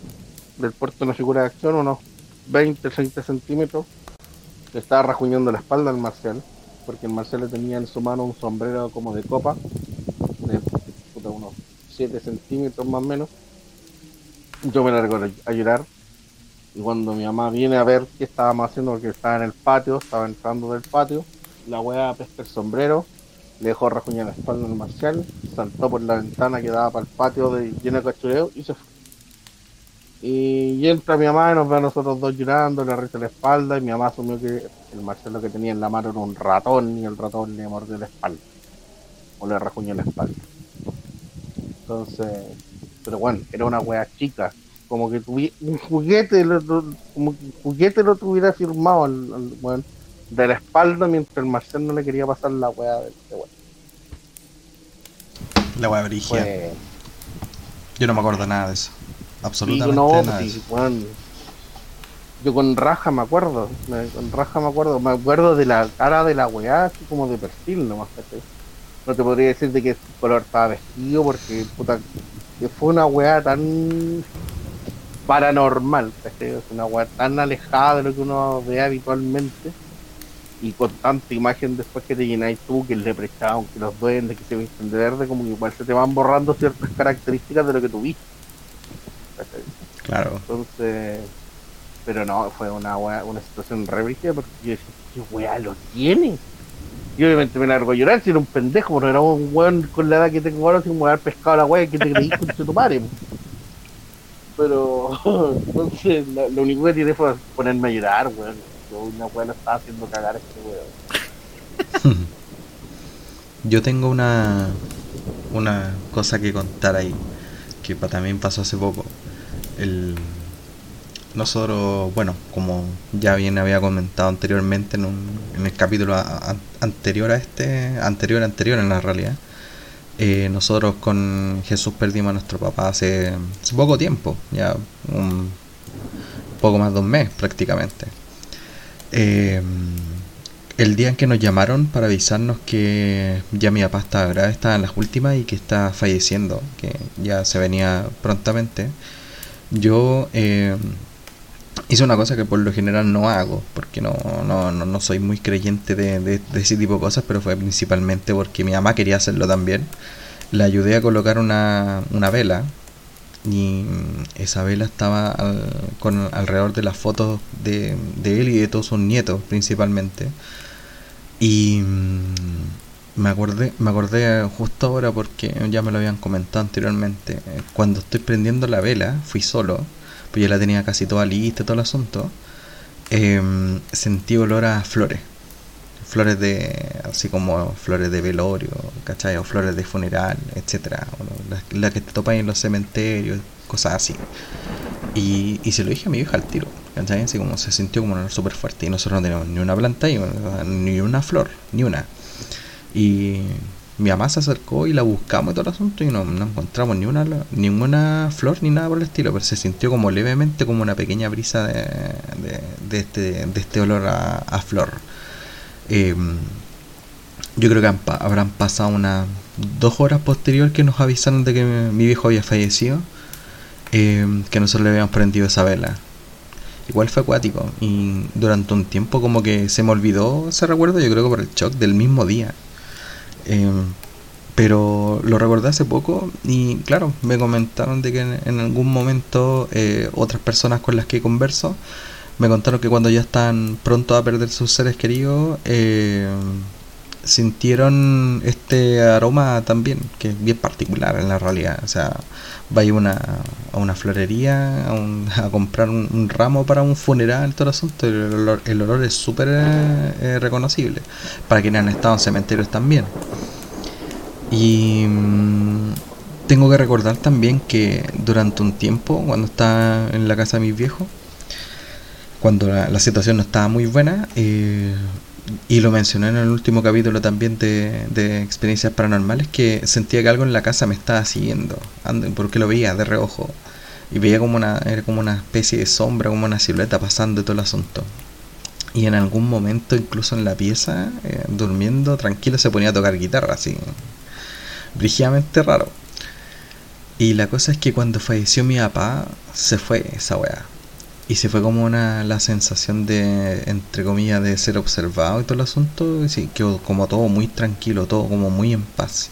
del puerto una figura de acción, unos 20, 30 centímetros, le estaba rajuñando la espalda al Marcial, porque el Marcial le tenía en su mano un sombrero como de copa, de unos 7 centímetros más o menos. Yo me largo a llorar, y cuando mi mamá viene a ver qué estábamos haciendo, porque estaba en el patio, estaba entrando del patio, la wea pesca el sombrero, le dejó rajuñar la espalda al Marcial, saltó por la ventana que daba para el patio de, lleno de cachureo y se fue. Y, entra mi mamá y nos ve a nosotros dos llorando, le reza la espalda y mi mamá asumió que el Marcelo que tenía en la mano era un ratón y el ratón le mordió la espalda. O le rajuñó la espalda. Entonces, pero bueno, era una wea chica. Como que tuviera un juguete, lo- lo- como que un juguete lo tuviera firmado al, al weón de la espalda mientras el Marcel no le quería pasar la wea del de weón. La weá brígida. Fue- Yo no me acuerdo nada de eso. Sí, Absolutamente no, nada de sí, eso. Yo con raja me acuerdo, con raja me acuerdo, me acuerdo de la cara de la weá, así como de perfil nomás, ¿cachai? No te podría decir de qué color estaba vestido, porque puta, que fue una weá tan paranormal. Es una weá tan alejada de lo que uno ve habitualmente, y con tanta imagen después que te llenáis tú, que el leprechaun, que los duendes, que se visten de verde, como que igual se te van borrando ciertas características de lo que tú viste. ¿cachai? Claro. Entonces, pero no, fue una una situación re porque yo decía, ¿qué weá lo tiene? Y obviamente me largo a llorar si era un pendejo, pero era un weón con la edad que tengo ahora sin haber pescado la wea que te creí <laughs> con tu madre. Pero, <laughs> entonces, lo, lo único que tiré fue ponerme a llorar, weón. Yo una wea lo estaba haciendo cagar a este weón. <laughs> Yo tengo una una cosa que contar ahí que también pasó hace poco. El nosotros, bueno, como ya bien había comentado anteriormente en, un, en el capítulo anterior a este, anterior, anterior en la realidad, eh, nosotros con Jesús perdimos a nuestro papá hace, hace poco tiempo, ya un poco más de un mes prácticamente. Eh, el día en que nos llamaron para avisarnos que ya mi papá estaba grave, estaba en las últimas y que está falleciendo, que ya se venía prontamente, yo eh, hice una cosa que por lo general no hago, porque no, no, no, no soy muy creyente de, de- de ese tipo de cosas, pero fue principalmente porque mi mamá quería hacerlo también. Le ayudé a colocar una, una vela y esa vela estaba al- con alrededor de las fotos de, él y de todos sus nietos principalmente. Y mm, me acordé, me acordé justo ahora porque ya me lo habían comentado anteriormente. Cuando estoy prendiendo la vela, fui solo, pues ya la tenía casi toda lista, todo el asunto. em, sentí olor a flores. Flores de, así como flores de velorio, ¿cachai? O flores de funeral, etcétera. Las, las que te topan en los cementerios, cosas así. Y, y se lo dije a mi hija al tiro, ¿cachai? Así como se sintió como un olor súper fuerte. Y nosotros no teníamos ni una planta ni una flor, ni una. Y mi mamá se acercó y la buscamos y todo el asunto y no, no encontramos ni una, ninguna flor ni nada por el estilo, pero se sintió como levemente como una pequeña brisa de, de, de este, de este olor a, a flor. Eh, yo creo que habrán pasado unas dos horas posterior que nos avisaron de que mi, viejo había fallecido, eh, que nosotros le habíamos prendido esa vela. Igual fue acuático y durante un tiempo como que se me olvidó ese recuerdo, yo creo que por el shock del mismo día. Eh, pero lo recordé hace poco y claro, me comentaron de que en, en algún momento eh, otras personas con las que converso me contaron que cuando ya están pronto a perder sus seres queridos, eh, sintieron este aroma también, que es bien particular en la realidad. O sea, va a ir una, a una florería a, un- <laughs> a comprar un, ramo para un funeral, todo el asunto, y el olor, el olor es súper eh, eh, reconocible. Para quienes han estado en cementerios también. Y mm, tengo que recordar también que durante un tiempo, cuando estaba en la casa de mis viejos, cuando la, situación no estaba muy buena, eh, y lo mencioné en el último capítulo también de, experiencias paranormales, que sentía que algo en la casa me estaba siguiendo, porque lo veía de reojo, y veía como una, era como una especie de sombra, como una silueta pasando todo el asunto. Y en algún momento, incluso en la pieza, eh, durmiendo tranquilo, se ponía a tocar guitarra, así, brígidamente raro. Y la cosa es que cuando falleció mi papá, se fue esa weá. Y se fue como una la sensación de, entre comillas, de ser observado y todo el asunto. Y sí, quedó como todo muy tranquilo, todo como muy en paz.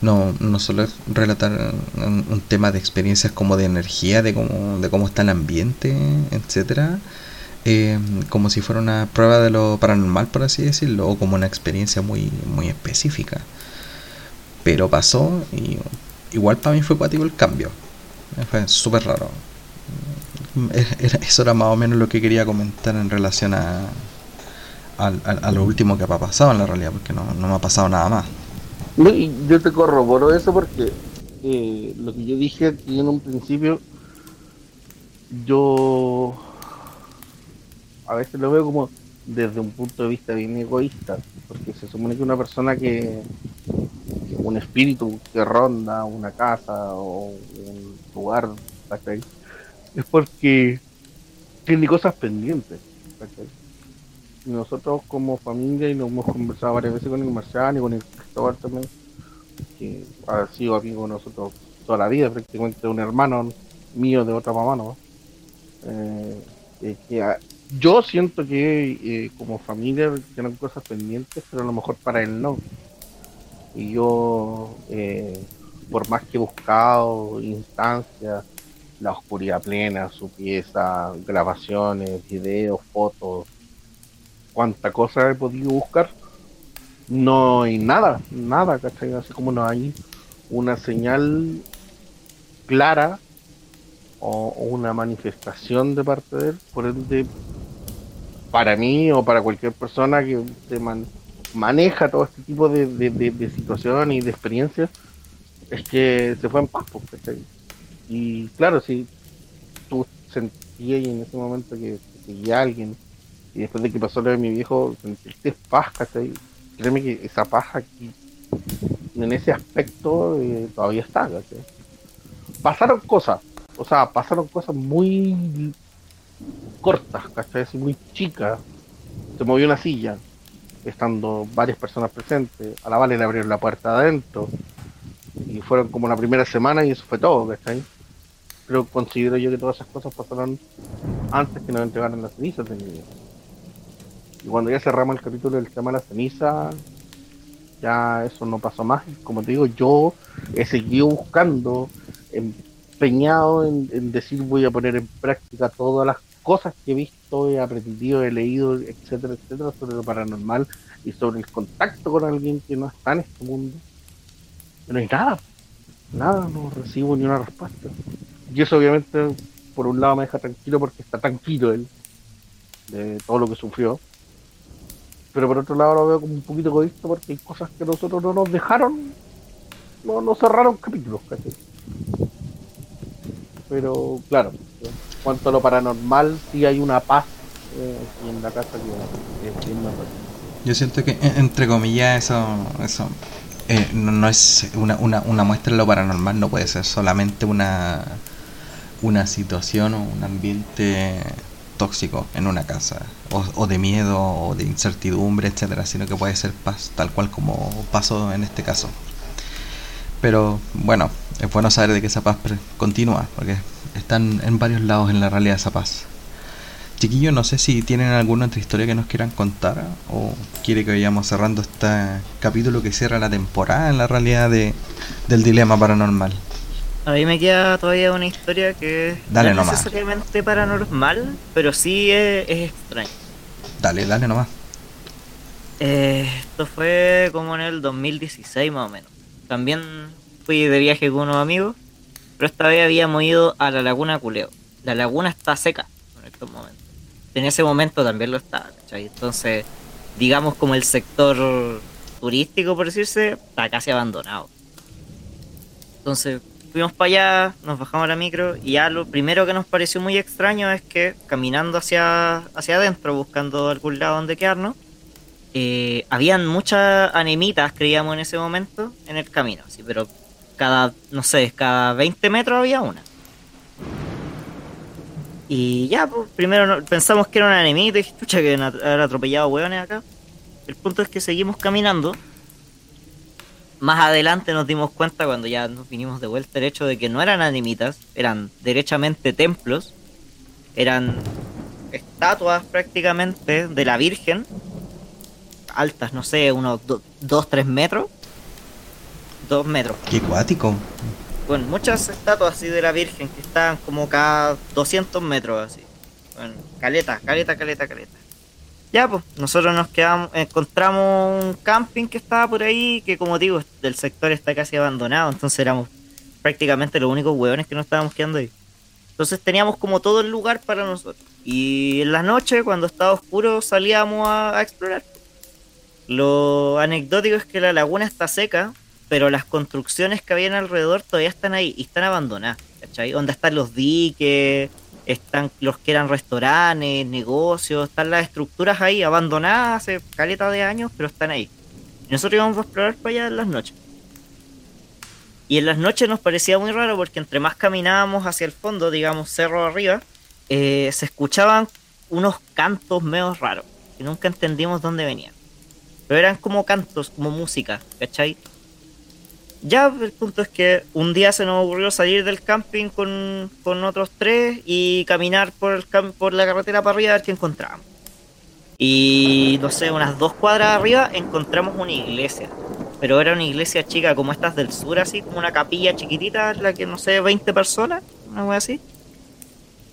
No, no solo relatar un, un tema de experiencias como de energía, de cómo, de cómo está el ambiente, etcétera, eh, como si fuera una prueba de lo paranormal, por así decirlo, o como una experiencia muy, muy específica. Pero pasó y igual para mí fue cuático el cambio. Fue súper raro. <laughs> Eso era más o menos lo que quería comentar en relación a, a, a- lo último que ha pasado en la realidad, porque no, no me ha pasado nada más. Yo te corroboro eso porque eh, lo que yo dije aquí en un principio, yo a veces lo veo como desde un punto de vista bien egoísta, porque se supone que una persona que, un espíritu que ronda una casa o un lugar, ¿cachai? Es porque tiene cosas pendientes. Y nosotros como familia, y lo hemos conversado varias veces con el Marciano y con el Cristóbal también, que ha sido amigo de nosotros toda la vida, prácticamente un hermano mío de otra mamá, ¿no? Eh, que a- yo siento que eh, como familia tienen cosas pendientes, pero a lo mejor para él no. Y yo, eh, por más que he buscado instancias, la oscuridad plena, su pieza, grabaciones, videos, fotos, cuánta cosa he podido buscar, no hay nada, nada, ¿cachai? Así como no hay una señal clara o, una manifestación de parte de él, por ende, para mí o para cualquier persona que maneja todo este tipo de, de situaciones y de experiencias, es que se fue en paz, pues, ¿cachai? Y claro, si tú sen- seguía y en ese momento que, seguía a alguien y después de que pasó lo de mi viejo, sentiste paz, ¿cachai? Créeme que esa paja aquí, en ese aspecto, eh, todavía está, ¿cachai? Pasaron cosas, o sea, pasaron cosas muy cortas, ¿cachai? Muy chicas. Se movió una silla, estando varias personas presentes. A la Vale le abrieron la puerta adentro. Y fueron como la primera semana y eso fue todo, ¿cachai? Pero considero yo que todas esas cosas pasaron antes que nos entregaran las cenizas de mi. Y cuando ya cerramos el capítulo del tema de la ceniza, ya eso no pasó más. Como te digo, yo he seguido buscando, empeñado en, en decir voy a poner en práctica todas las cosas que he visto, he aprendido, he leído, etcétera, etcétera, sobre lo paranormal y sobre el contacto con alguien que no está en este mundo. Pero no hay nada, nada, no recibo ni una respuesta. Y eso obviamente por un lado me deja tranquilo porque está tranquilo él de todo lo que sufrió. Pero por otro lado lo veo como un poquito egoísta porque hay cosas que nosotros no nos dejaron, no nos cerraron capítulos, ¿cachai? Pero claro, cuanto a lo paranormal, sí hay una paz eh, en la casa que es bien. Yo siento que, en- entre comillas, eso, eso eh, no, no es una, una, una muestra de lo paranormal, no puede ser solamente una, una situación o un ambiente tóxico en una casa, o, o de miedo, o de incertidumbre, etcétera, sino que puede ser paz, tal cual como pasó en este caso. Pero bueno, es bueno saber de que esa paz continúa, porque están en varios lados en la realidad esa paz. Chiquillos, no sé si tienen alguna otra historia que nos quieran contar o quiere que vayamos cerrando este capítulo que cierra la temporada en la realidad de, del dilema paranormal. A mí me queda todavía una historia que Dale no es nomás. necesariamente paranormal, pero sí es, es extraña. Dale, dale nomás. Eh, esto fue como en el 2016 más o menos. También fui de viaje con unos amigos, pero esta vez habíamos ido a la laguna Culeo. La laguna está seca en estos momentos. En ese momento también lo estaba, ¿cachai? Entonces, digamos como el sector turístico, por decirse, está casi abandonado. Entonces, fuimos para allá, nos bajamos la micro y ya lo primero que nos pareció muy extraño es que caminando hacia, hacia adentro, buscando algún lado donde quedarnos, eh, habían muchas anemitas, creíamos en ese momento, en el camino, sí, pero cada, no sé, cada 20 metros había una. Y ya, pues, primero pensamos que era una anemita y dije, que haber atropellado hueones acá. El punto es que seguimos caminando. Más adelante nos dimos cuenta cuando ya nos vinimos de vuelta el hecho de que no eran anemitas, eran derechamente templos, eran estatuas prácticamente de la Virgen, altas, no sé, unos 2, 3 metros. 2 metros. Qué cuático. Bueno, muchas estatuas así de la Virgen que estaban como cada 200 metros así. Bueno, caleta, caleta, caleta, caleta. Ya, pues, nosotros nos quedamos, encontramos un camping que estaba por ahí, que como digo, el sector está casi abandonado, entonces éramos prácticamente los únicos hueones que nos estábamos quedando ahí. Entonces teníamos como todo el lugar para nosotros. Y en la noche, cuando estaba oscuro, salíamos a, explorar. Lo anecdótico es que la laguna está seca, pero las construcciones que habían alrededor todavía están ahí y están abandonadas. ¿Cachai? Donde están los diques, están los que eran restaurantes, negocios, están las estructuras ahí abandonadas hace caleta de años, pero están ahí. Y nosotros íbamos a explorar para allá en las noches. Y en las noches nos parecía muy raro porque entre más caminábamos hacia el fondo, digamos cerro arriba, eh, se escuchaban unos cantos medio raros, que nunca entendimos dónde venían. Pero eran como cantos, como música, ¿cachai? Ya, el punto es que un día se nos ocurrió salir del camping con, con otros tres y caminar por, el por la carretera para arriba a ver qué encontrábamos. Y no sé, unas dos cuadras arriba encontramos una iglesia. Pero era una iglesia chica como estas del sur, así, como una capilla chiquitita, en la que no sé, 20 personas, una wea así.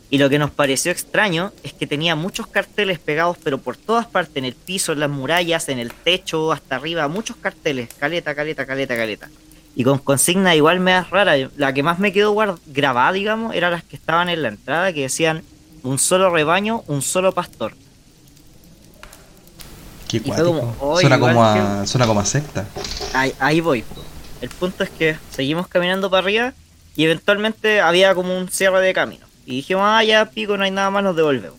Y lo que nos pareció extraño es que tenía muchos carteles pegados, pero por todas partes, en el piso, en las murallas, en el techo, hasta arriba, muchos carteles, caleta, caleta, caleta, caleta. Y con consigna igual me da rara. La que más me quedó grabada, digamos, eran las que estaban en la entrada, que decían un solo rebaño, un solo pastor. Qué como, "Oy, suena, como a, suena como a secta. Ahí, ahí voy. El punto es que seguimos caminando para arriba y eventualmente había como un cierre de camino. Y dijimos, ah, ya pico, no hay nada más, nos devolvemos.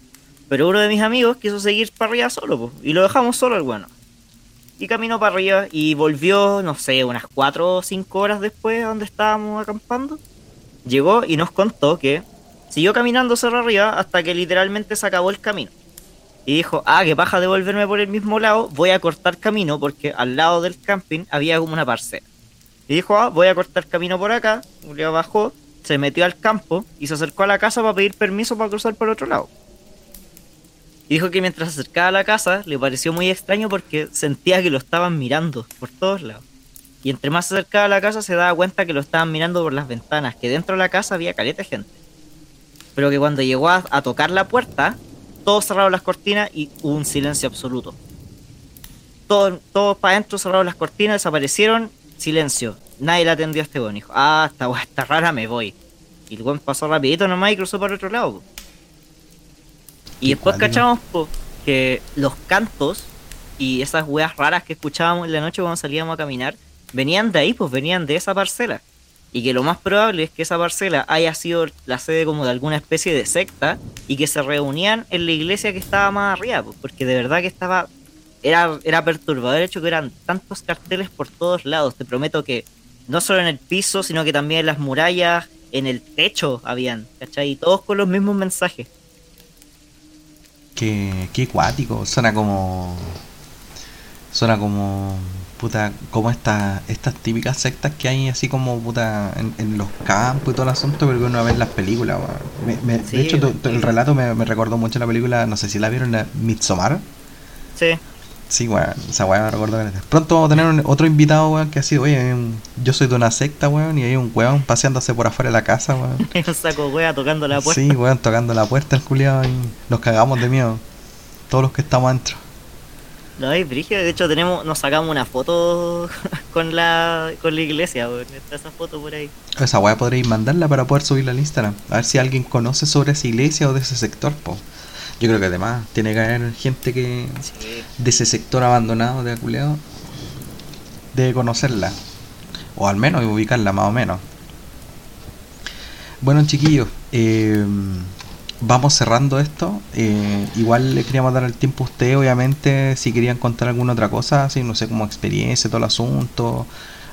Pero uno de mis amigos quiso seguir para arriba solo, po, y lo dejamos solo el bueno. Y caminó para arriba y volvió, no sé, unas 4 o 5 horas después donde estábamos acampando. Llegó y nos contó que siguió caminando cerro arriba hasta que literalmente se acabó el camino. Y dijo, ah, que paja devolverme por el mismo lado, voy a cortar camino porque al lado del camping había como una parcela. Y dijo, ah, voy a cortar camino por acá. Le bajó, se metió al campo y se acercó a la casa para pedir permiso para cruzar por otro lado. Y dijo que mientras se acercaba a la casa le pareció muy extraño porque sentía que lo estaban mirando por todos lados. Y entre más se acercaba a la casa se daba cuenta que lo estaban mirando por las ventanas, que dentro de la casa había caleta de gente. Pero que cuando llegó a, tocar la puerta, todos cerraron las cortinas y hubo un silencio absoluto. Todos, todos para adentro cerraron las cortinas, desaparecieron, silencio. Nadie le atendió a este weón. Dijo, ah, esta weá está rara, me voy. Y el weón pasó rapidito nomás y cruzó para otro lado. Y después cachamos po, que los cantos y esas weas raras que escuchábamos en la noche cuando salíamos a caminar venían de ahí, pues venían de esa parcela. Y que lo más probable es que esa parcela haya sido la sede como de alguna especie de secta y que se reunían en la iglesia que estaba más arriba, pues, porque de verdad que estaba. Era, era perturbador el hecho que eran tantos carteles por todos lados. Te prometo que no solo en el piso, sino que también en las murallas, en el techo habían, ¿cachai? Y todos con los mismos mensajes. Qué, qué cuático, suena como. Suena como. Puta, como estas estas típicas sectas que hay así como puta en, en los campos y todo el asunto, pero que uno ve en las películas. Me- me- Sí, de hecho, tu- weón. tu- el relato me, me recordó mucho la película, no sé si la vieron, la Midsommar. Sí. Sí, weón, esa weón me recordó que Pronto vamos a tener un- otro invitado, weón, que ha sido, oye, un- yo soy de una secta, weón, y hay un weón paseándose por afuera de la casa, weón. <laughs> un saco wea tocando la puerta. Sí, weón, tocando la puerta el culiado y nos cagamos de miedo. Todos los que estamos adentro. No, es brígido. De hecho, tenemos, nos sacamos una foto <laughs> con la, con la iglesia, weón. Está esa foto por ahí. Esa weá podréis mandarla para poder subirla al Instagram. A ver si alguien conoce sobre esa iglesia o de ese sector, po. Yo creo que además tiene que haber gente que Sí. de ese sector abandonado de Aculeo debe conocerla. O al menos ubicarla más o menos. Bueno chiquillos, eh, vamos cerrando esto. Eh, igual le queríamos dar el tiempo a usted, obviamente, si querían contar alguna otra cosa, así, no sé, como experiencia, todo el asunto,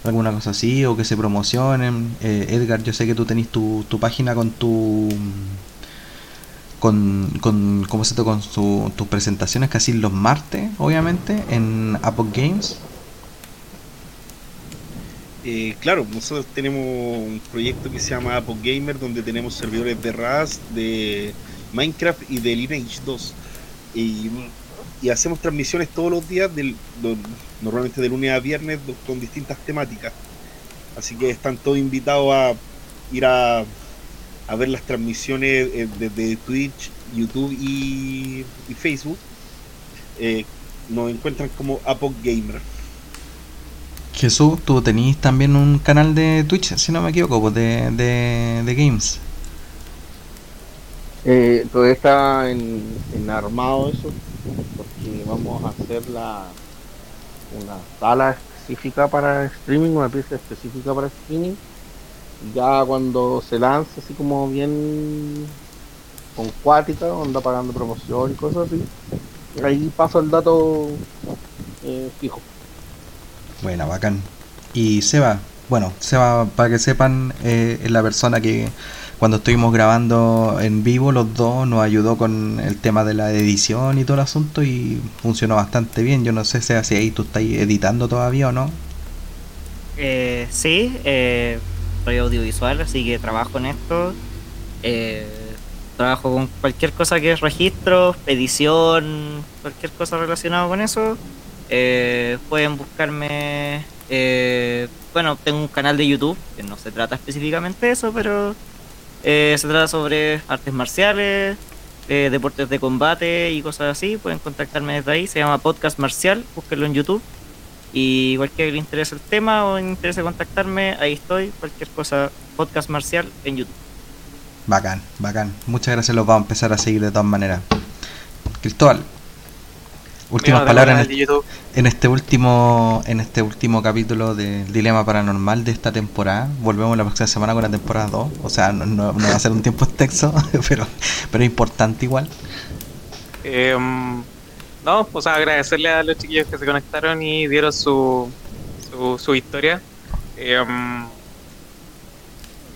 alguna cosa así, o que se promocionen. Eh, Edgar, yo sé que tú tenés tu, tu página con tu con, con, ¿cómo se con su- tus presentaciones casi los martes, obviamente, en Apple Games. Eh, claro, nosotros tenemos un proyecto que se llama Apo Gamer, donde tenemos servidores de Rust, de Minecraft y de Lineage 2. Y, y hacemos transmisiones todos los días, del, do- normalmente de lunes a viernes, con distintas temáticas. Así que están todos invitados a ir a, a ver las transmisiones eh, desde Twitch, YouTube y, y Facebook. Eh, nos encuentran como Apo Gamer. Jesús, tú tenés también un canal de Twitch, si no me equivoco, pues de, de, de games. Eh, todavía está en, en armado eso, porque vamos a hacer la, una sala específica para streaming, una pieza específica para streaming. Ya cuando se lance, así como bien con cuática, onda pagando promoción y cosas así, ahí paso el dato eh, fijo. Buena, bacán. Y Seba, bueno, Seba, para que sepan, eh, es la persona que cuando estuvimos grabando en vivo, los dos nos ayudó con el tema de la edición y todo el asunto y funcionó bastante bien. Yo no sé Seba, si ahí tú estás editando todavía o no. Eh, sí, eh, audiovisual, así que trabajo en esto. Eh, trabajo con cualquier cosa que es registro, edición, cualquier cosa relacionada con eso. Eh, pueden buscarme. eh, bueno, tengo un canal de YouTube que no se trata específicamente de eso, pero se trata sobre artes marciales, deportes de combate y cosas así. Pueden contactarme desde ahí. Se llama Podcast Marcial, búsquenlo en YouTube. Y cualquiera que le interese el tema o le interese contactarme, ahí estoy. Cualquier cosa, podcast marcial en YouTube. Bacán, bacán. Muchas gracias, los vamos a empezar a seguir de todas maneras. Cristóbal, últimas palabras en de YouTube. En este último, en este último capítulo del Dilema Paranormal de esta temporada, volvemos la próxima semana con la temporada 2. O sea, no, no- no va a ser un tiempo <laughs> extenso, <laughs> pero, pero es importante igual. Eh, no, o sea, agradecerle a los chiquillos que se conectaron y dieron su, su, historia. Eh,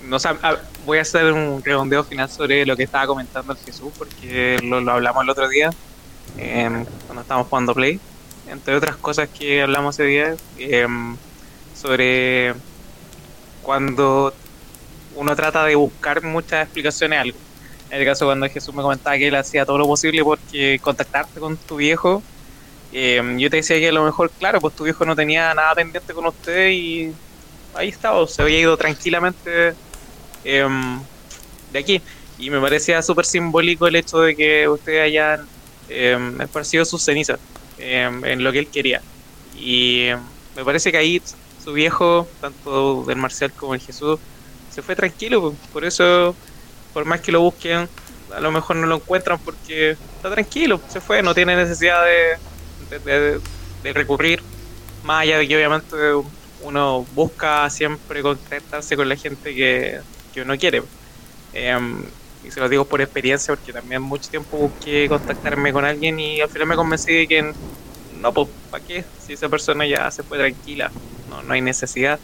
no ah, voy a hacer un redondeo final sobre lo que estaba comentando el Jesús, porque lo, lo hablamos el otro día, em, cuando estábamos jugando Play. Entre otras cosas que hablamos ese día, em, sobre cuando uno trata de buscar muchas explicaciones a algo. En el caso cuando Jesús me comentaba que él hacía todo lo posible porque contactarte con tu viejo, eh, yo te decía que a lo mejor, claro, pues tu viejo no tenía nada pendiente con usted y ahí estaba, se había ido tranquilamente em, de aquí. Y me parecía súper simbólico el hecho de que ustedes hayan em, esparcido sus cenizas em, en lo que él quería. Y em, me parece que ahí su viejo, tanto del Marcial como el Jesús, se fue tranquilo, pues. por eso por más que lo busquen, a lo mejor no lo encuentran porque está tranquilo, se fue, no tiene necesidad de, de, recurrir, más allá de que obviamente uno busca siempre contactarse con la gente que, que uno quiere. Em, y se lo digo por experiencia porque también mucho tiempo busqué contactarme con alguien y al final me convencí de que no, pues, ¿para qué? Si esa persona ya se fue tranquila, no, no hay necesidad.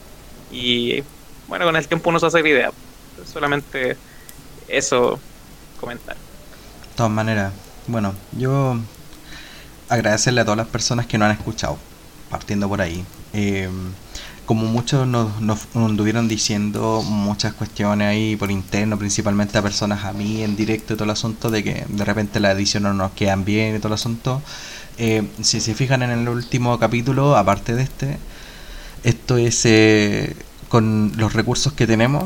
Y bueno, con el tiempo uno se hace la idea. Solamente eso comentar. De todas maneras, bueno, yo agradecerle a todas las personas que nos han escuchado, partiendo por ahí. Eh, como muchos nos, nos, anduvieron diciendo muchas cuestiones ahí por interno, principalmente a personas a mí en directo y todo el asunto, de que de repente la edición no nos quedan bien y todo el asunto. Eh, si se fijan en el último capítulo, aparte de este, esto es eh, con los recursos que tenemos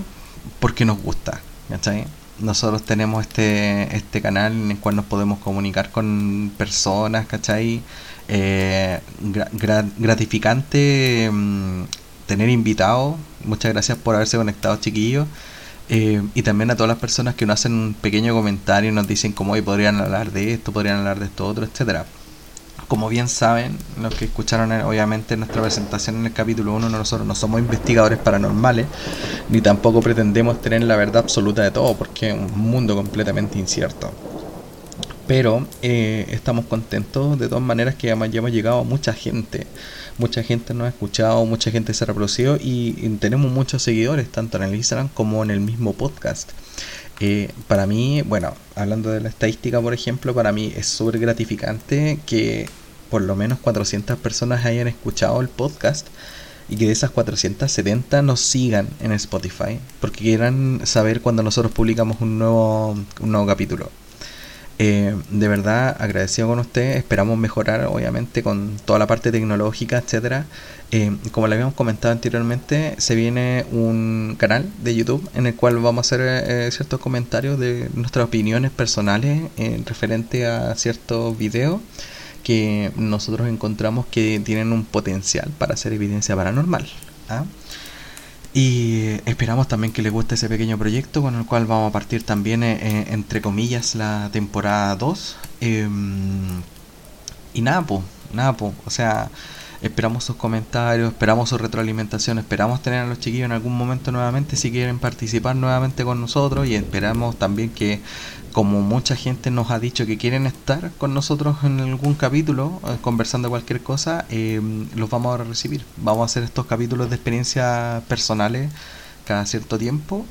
porque nos gusta, ¿cachai? Nosotros tenemos este, este canal en el cual nos podemos comunicar con personas, ¿cachai? Eh, gra- gra- gratificante mm, tener invitados. Muchas gracias por haberse conectado, chiquillos. Eh, y también a todas las personas que nos hacen un pequeño comentario y nos dicen cómo hoy podrían hablar de esto, podrían hablar de esto otro, etcétera. Como bien saben, los que escucharon obviamente nuestra presentación en el capítulo 1, nosotros no somos investigadores paranormales, ni tampoco pretendemos tener la verdad absoluta de todo, porque es un mundo completamente incierto. Pero eh, estamos contentos de todas maneras que además ya hemos llegado a mucha gente. Mucha gente nos ha escuchado, mucha gente se ha reproducido y, y tenemos muchos seguidores, tanto en el Instagram como en el mismo podcast. Eh, para mí, bueno, hablando de la estadística, por ejemplo, para mí es súper gratificante que por lo menos 400 personas hayan escuchado el podcast y que de esas 470 nos sigan en Spotify porque quieran saber cuando nosotros publicamos un nuevo, un nuevo capítulo. Eh, de verdad agradecido con usted, esperamos mejorar obviamente con toda la parte tecnológica, etcétera. Eh, como le habíamos comentado anteriormente, se viene un canal de YouTube en el cual vamos a hacer eh, ciertos comentarios de nuestras opiniones personales en referente a ciertos videos que nosotros encontramos que tienen un potencial para hacer evidencia paranormal. ¿ah? Y esperamos también que les guste ese pequeño proyecto con el cual vamos a partir también, eh, eh, entre comillas, la temporada 2. Em, y nada, pues, nada, pues, o sea, esperamos sus comentarios, esperamos su retroalimentación, esperamos tener a los chiquillos en algún momento nuevamente si quieren participar nuevamente con nosotros y esperamos también que como mucha gente nos ha dicho que quieren estar con nosotros en algún capítulo, eh, conversando cualquier cosa, eh, los vamos a recibir. Vamos a hacer estos capítulos de experiencias personales cada cierto tiempo.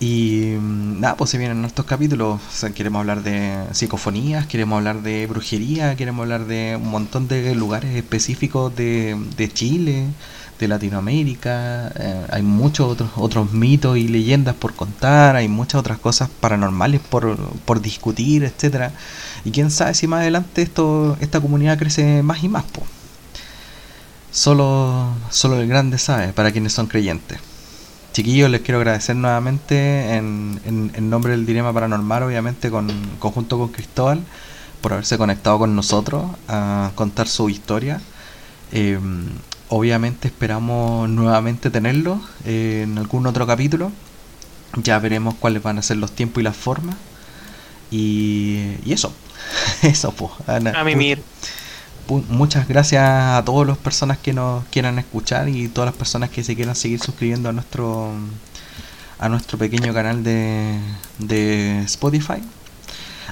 Y mm, nada, pues se vienen estos capítulos. Queremos hablar de psicofonías, queremos hablar de brujería, queremos hablar de un montón de lugares específicos de, de Chile, de Latinoamérica. Eh, hay muchos otros, otros mitos y leyendas por contar, hay muchas otras cosas paranormales por, por discutir, etcétera Y quién sabe si más adelante esto, esta comunidad crece más y más, po. Solo, solo el grande sabe, para quienes son creyentes. Chiquillos, les quiero agradecer nuevamente en, en, en nombre del Dilema Paranormal, obviamente, con, conjunto con Cristóbal, por haberse conectado con nosotros a contar su historia. Eh, obviamente esperamos nuevamente tenerlo eh, en algún otro capítulo. Ya veremos cuáles van a ser los tiempos y las formas. Y, y eso, <laughs> eso, pues. A mimir. Muchas gracias a todas las personas que nos quieran escuchar y todas las personas que se quieran seguir suscribiendo a nuestro a nuestro pequeño canal de, de Spotify.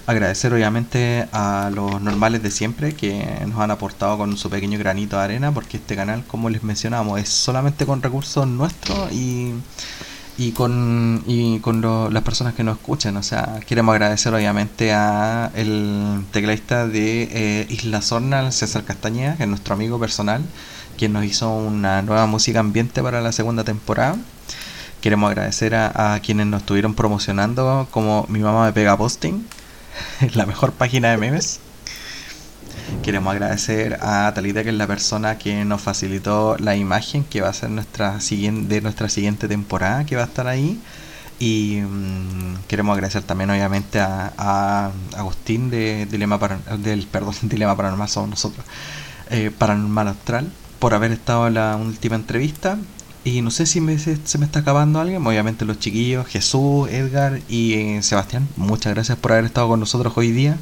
Agradecer obviamente a los normales de siempre que nos han aportado con su pequeño granito de arena, porque este canal, como les mencionamos, es solamente con recursos nuestros y, y con, y con lo- las personas que nos escuchan. O sea, queremos agradecer obviamente a el tecladista de eh, Isla Sorna, César Castañeda, que es nuestro amigo personal, quien nos hizo una nueva música ambiente para la segunda temporada. Queremos agradecer a, a quienes nos estuvieron promocionando, como mi mamá me pega posting, <laughs> la mejor página de memes. Queremos agradecer a Talita, que es la persona que nos facilitó la imagen que va a ser nuestra siguiente, de nuestra siguiente temporada, que va a estar ahí. Y mm, queremos agradecer también, obviamente, a, Agustín de Dilema Paran- del perdón, <laughs> Dilema Paranormal somos nosotros, eh, Paranormal Astral, por haber estado en la última entrevista. Y no sé si me- se, se me está acabando alguien, obviamente los chiquillos, Jesús, Edgar y eh, Sebastián, muchas gracias por haber estado con nosotros hoy día.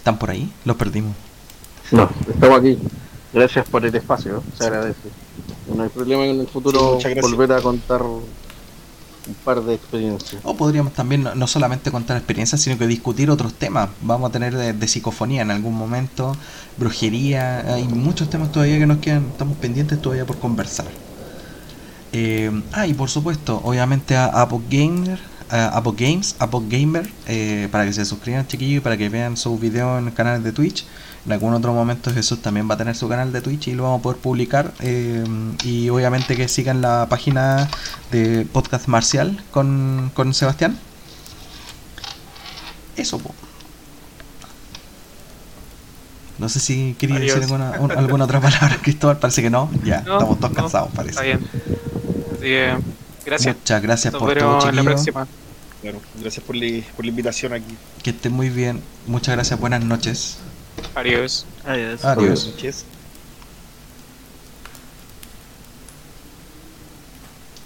¿Están por ahí? Los perdimos. No, estamos aquí. Gracias por el espacio, se agradece. No hay problema en el Sí, futuro gracias. volver a contar un par de experiencias. O podríamos también no, no solamente contar experiencias, sino que discutir otros temas. Vamos a tener de, de psicofonía en algún momento, brujería, hay muchos temas todavía que nos quedan, estamos pendientes todavía por conversar. Eh, ah, y por supuesto, obviamente a Gamer, a Apple Games, Apple Gamer, eh, para que se suscriban chiquillos y para que vean sus videos en el canal de Twitch. En algún otro momento Jesús también va a tener su canal de Twitch y lo vamos a poder publicar. eh, y obviamente que sigan la página de Podcast Marcial con, con Sebastián. Eso, po. No sé si quería decir alguna, un- alguna otra palabra, Cristóbal. Parece que no. Ya, No, estamos todos no, cansados, Está parece. bien. Así que, gracias. Muchas gracias Nos por todo, en la próxima. Claro, gracias por, la- por la invitación aquí. Que estén muy bien. Muchas gracias. Buenas noches. Adiós. Adiós. Adiós. Buenas noches.